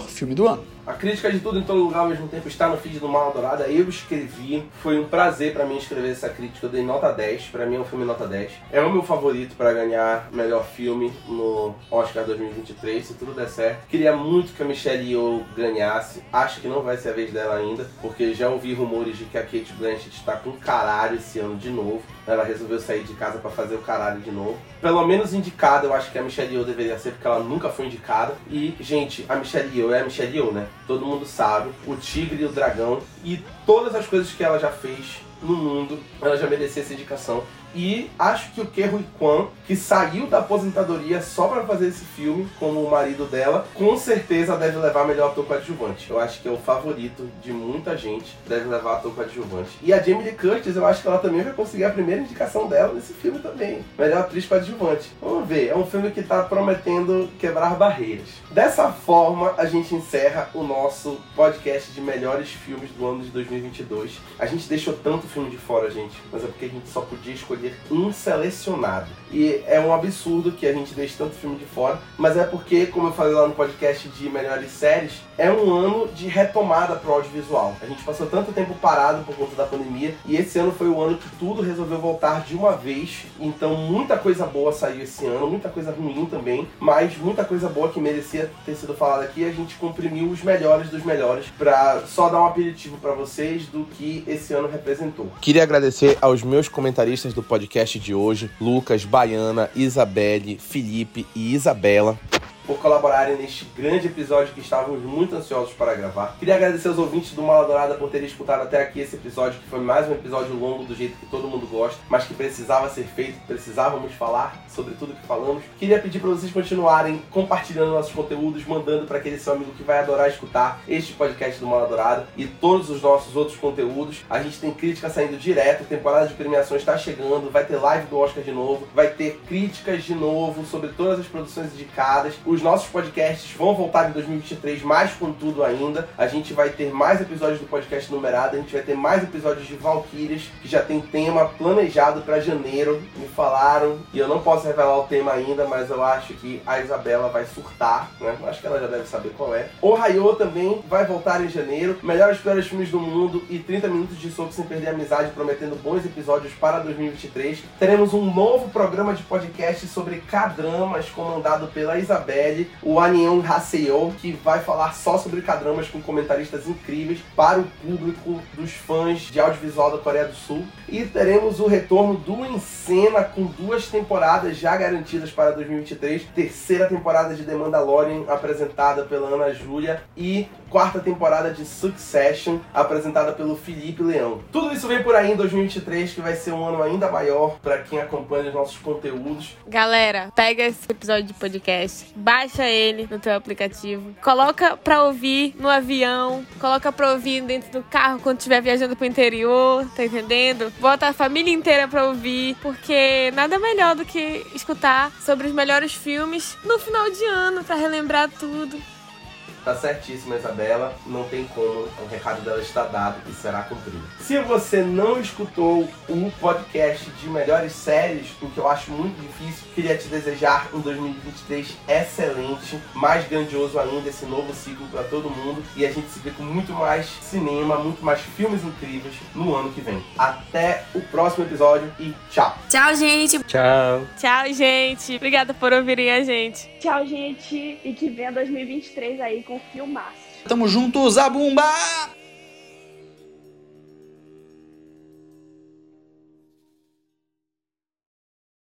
filme do ano. A crítica de tudo em todo lugar ao mesmo tempo está no feed do Mal Dourada. Eu escrevi. Foi um prazer para mim escrever essa crítica. Eu dei nota 10. Para mim é um filme nota 10. É o meu favorito para ganhar melhor filme no Oscar 2023, se tudo der certo. Queria muito que a Michelle Yeoh ganhasse. Acho que não vai ser a vez dela ainda, porque já ouvi rumores de que a Kate Blanchett está com caralho esse ano de novo. Ela resolveu sair de casa para fazer o caralho de novo. Pelo menos indicada, eu acho que a Michelle Yeoh deveria ser, porque ela nunca foi indicada. E, gente, a Michelle Yeoh é a Michelle Yeoh, né? Todo mundo sabe, o Tigre e o Dragão e todas as coisas que ela já fez no mundo, ela já merecia essa indicação. E acho que o Ke Huy Kwan, que saiu da aposentadoria só para fazer esse filme, como o marido dela, com certeza deve levar melhor ator coadjuvante. Eu acho que é o favorito de muita gente, deve levar ator coadjuvante. E a Jamie Lee Curtis, eu acho que ela também vai conseguir a primeira indicação dela nesse filme também. Melhor atriz coadjuvante. Vamos ver, é um filme que está prometendo quebrar barreiras. Dessa forma, a gente encerra o nosso podcast de melhores filmes do ano de 2022. A gente deixou tanto filme de fora, gente, mas é porque a gente só podia escolher escolher um selecionado. E é um absurdo que a gente deixe tanto filme de fora, mas é porque, como eu falei lá no podcast de melhores séries, é um ano de retomada pro audiovisual. A gente passou tanto tempo parado por conta da pandemia e esse ano foi o ano que tudo resolveu voltar de uma vez. Então muita coisa boa saiu esse ano, muita coisa ruim também, mas muita coisa boa que merecia ter sido falada aqui. A gente comprimiu os melhores dos melhores para só dar um aperitivo para vocês do que esse ano representou. Queria agradecer aos meus comentaristas do podcast de hoje, Lucas, Baiana, Isabelle, Felipe e Isabela por colaborarem neste grande episódio que estávamos muito ansiosos para gravar. Queria agradecer aos ouvintes do Maladorada por terem escutado até aqui esse episódio, que foi mais um episódio longo do jeito que todo mundo gosta, mas que precisava ser feito, precisávamos falar sobre tudo que falamos. Queria pedir para vocês continuarem compartilhando nossos conteúdos, mandando para aquele seu amigo que vai adorar escutar este podcast do Maladorada e todos os nossos outros conteúdos. A gente tem crítica saindo direto, temporada de premiações está chegando, vai ter live do Oscar de novo, vai ter críticas de novo sobre todas as produções indicadas os nossos podcasts vão voltar em 2023 mais com tudo ainda. A gente vai ter mais episódios do podcast numerado, a gente vai ter mais episódios de Valkyrias, que já tem tema planejado para janeiro. Me falaram, e eu não posso revelar o tema ainda, mas eu acho que a Isabela vai surtar, né? Acho que ela já deve saber qual é. O Rayo também vai voltar em janeiro. Melhores piores filmes do mundo e 30 minutos de soco sem perder a amizade, prometendo bons episódios para 2023. Teremos um novo programa de podcast sobre K-dramas comandado pela Isabela o Anion Haseo, que vai falar só sobre cadramas com comentaristas incríveis para o público dos fãs de audiovisual da Coreia do Sul. E teremos o retorno do Encena com duas temporadas já garantidas para 2023. Terceira temporada de The Mandalorian apresentada pela Ana Júlia e quarta temporada de Succession apresentada pelo Felipe Leão. Tudo isso vem por aí em 2023 que vai ser um ano ainda maior para quem acompanha os nossos conteúdos. Galera, pega esse episódio de podcast, baixa ele no teu aplicativo, coloca pra ouvir no avião, coloca pra ouvir dentro do carro quando estiver viajando pro interior, tá entendendo? Bota a família inteira pra ouvir, porque nada melhor do que escutar sobre os melhores filmes no final de ano, pra relembrar tudo. Tá certíssima, Isabela. Não tem como. O recado dela está dado e será cumprido. Se você não escutou o podcast de melhores séries, o que eu acho muito difícil, queria te desejar um 2023 excelente, mais grandioso ainda, esse novo ciclo para todo mundo. E a gente se vê com muito mais cinema, muito mais filmes incríveis no ano que vem. Até o próximo episódio e tchau. Tchau, gente. Tchau. Tchau, gente. Obrigada por ouvirem a gente. Tchau, gente. E que venha 2023 aí com filmaço. Tamo juntos, Zabumba!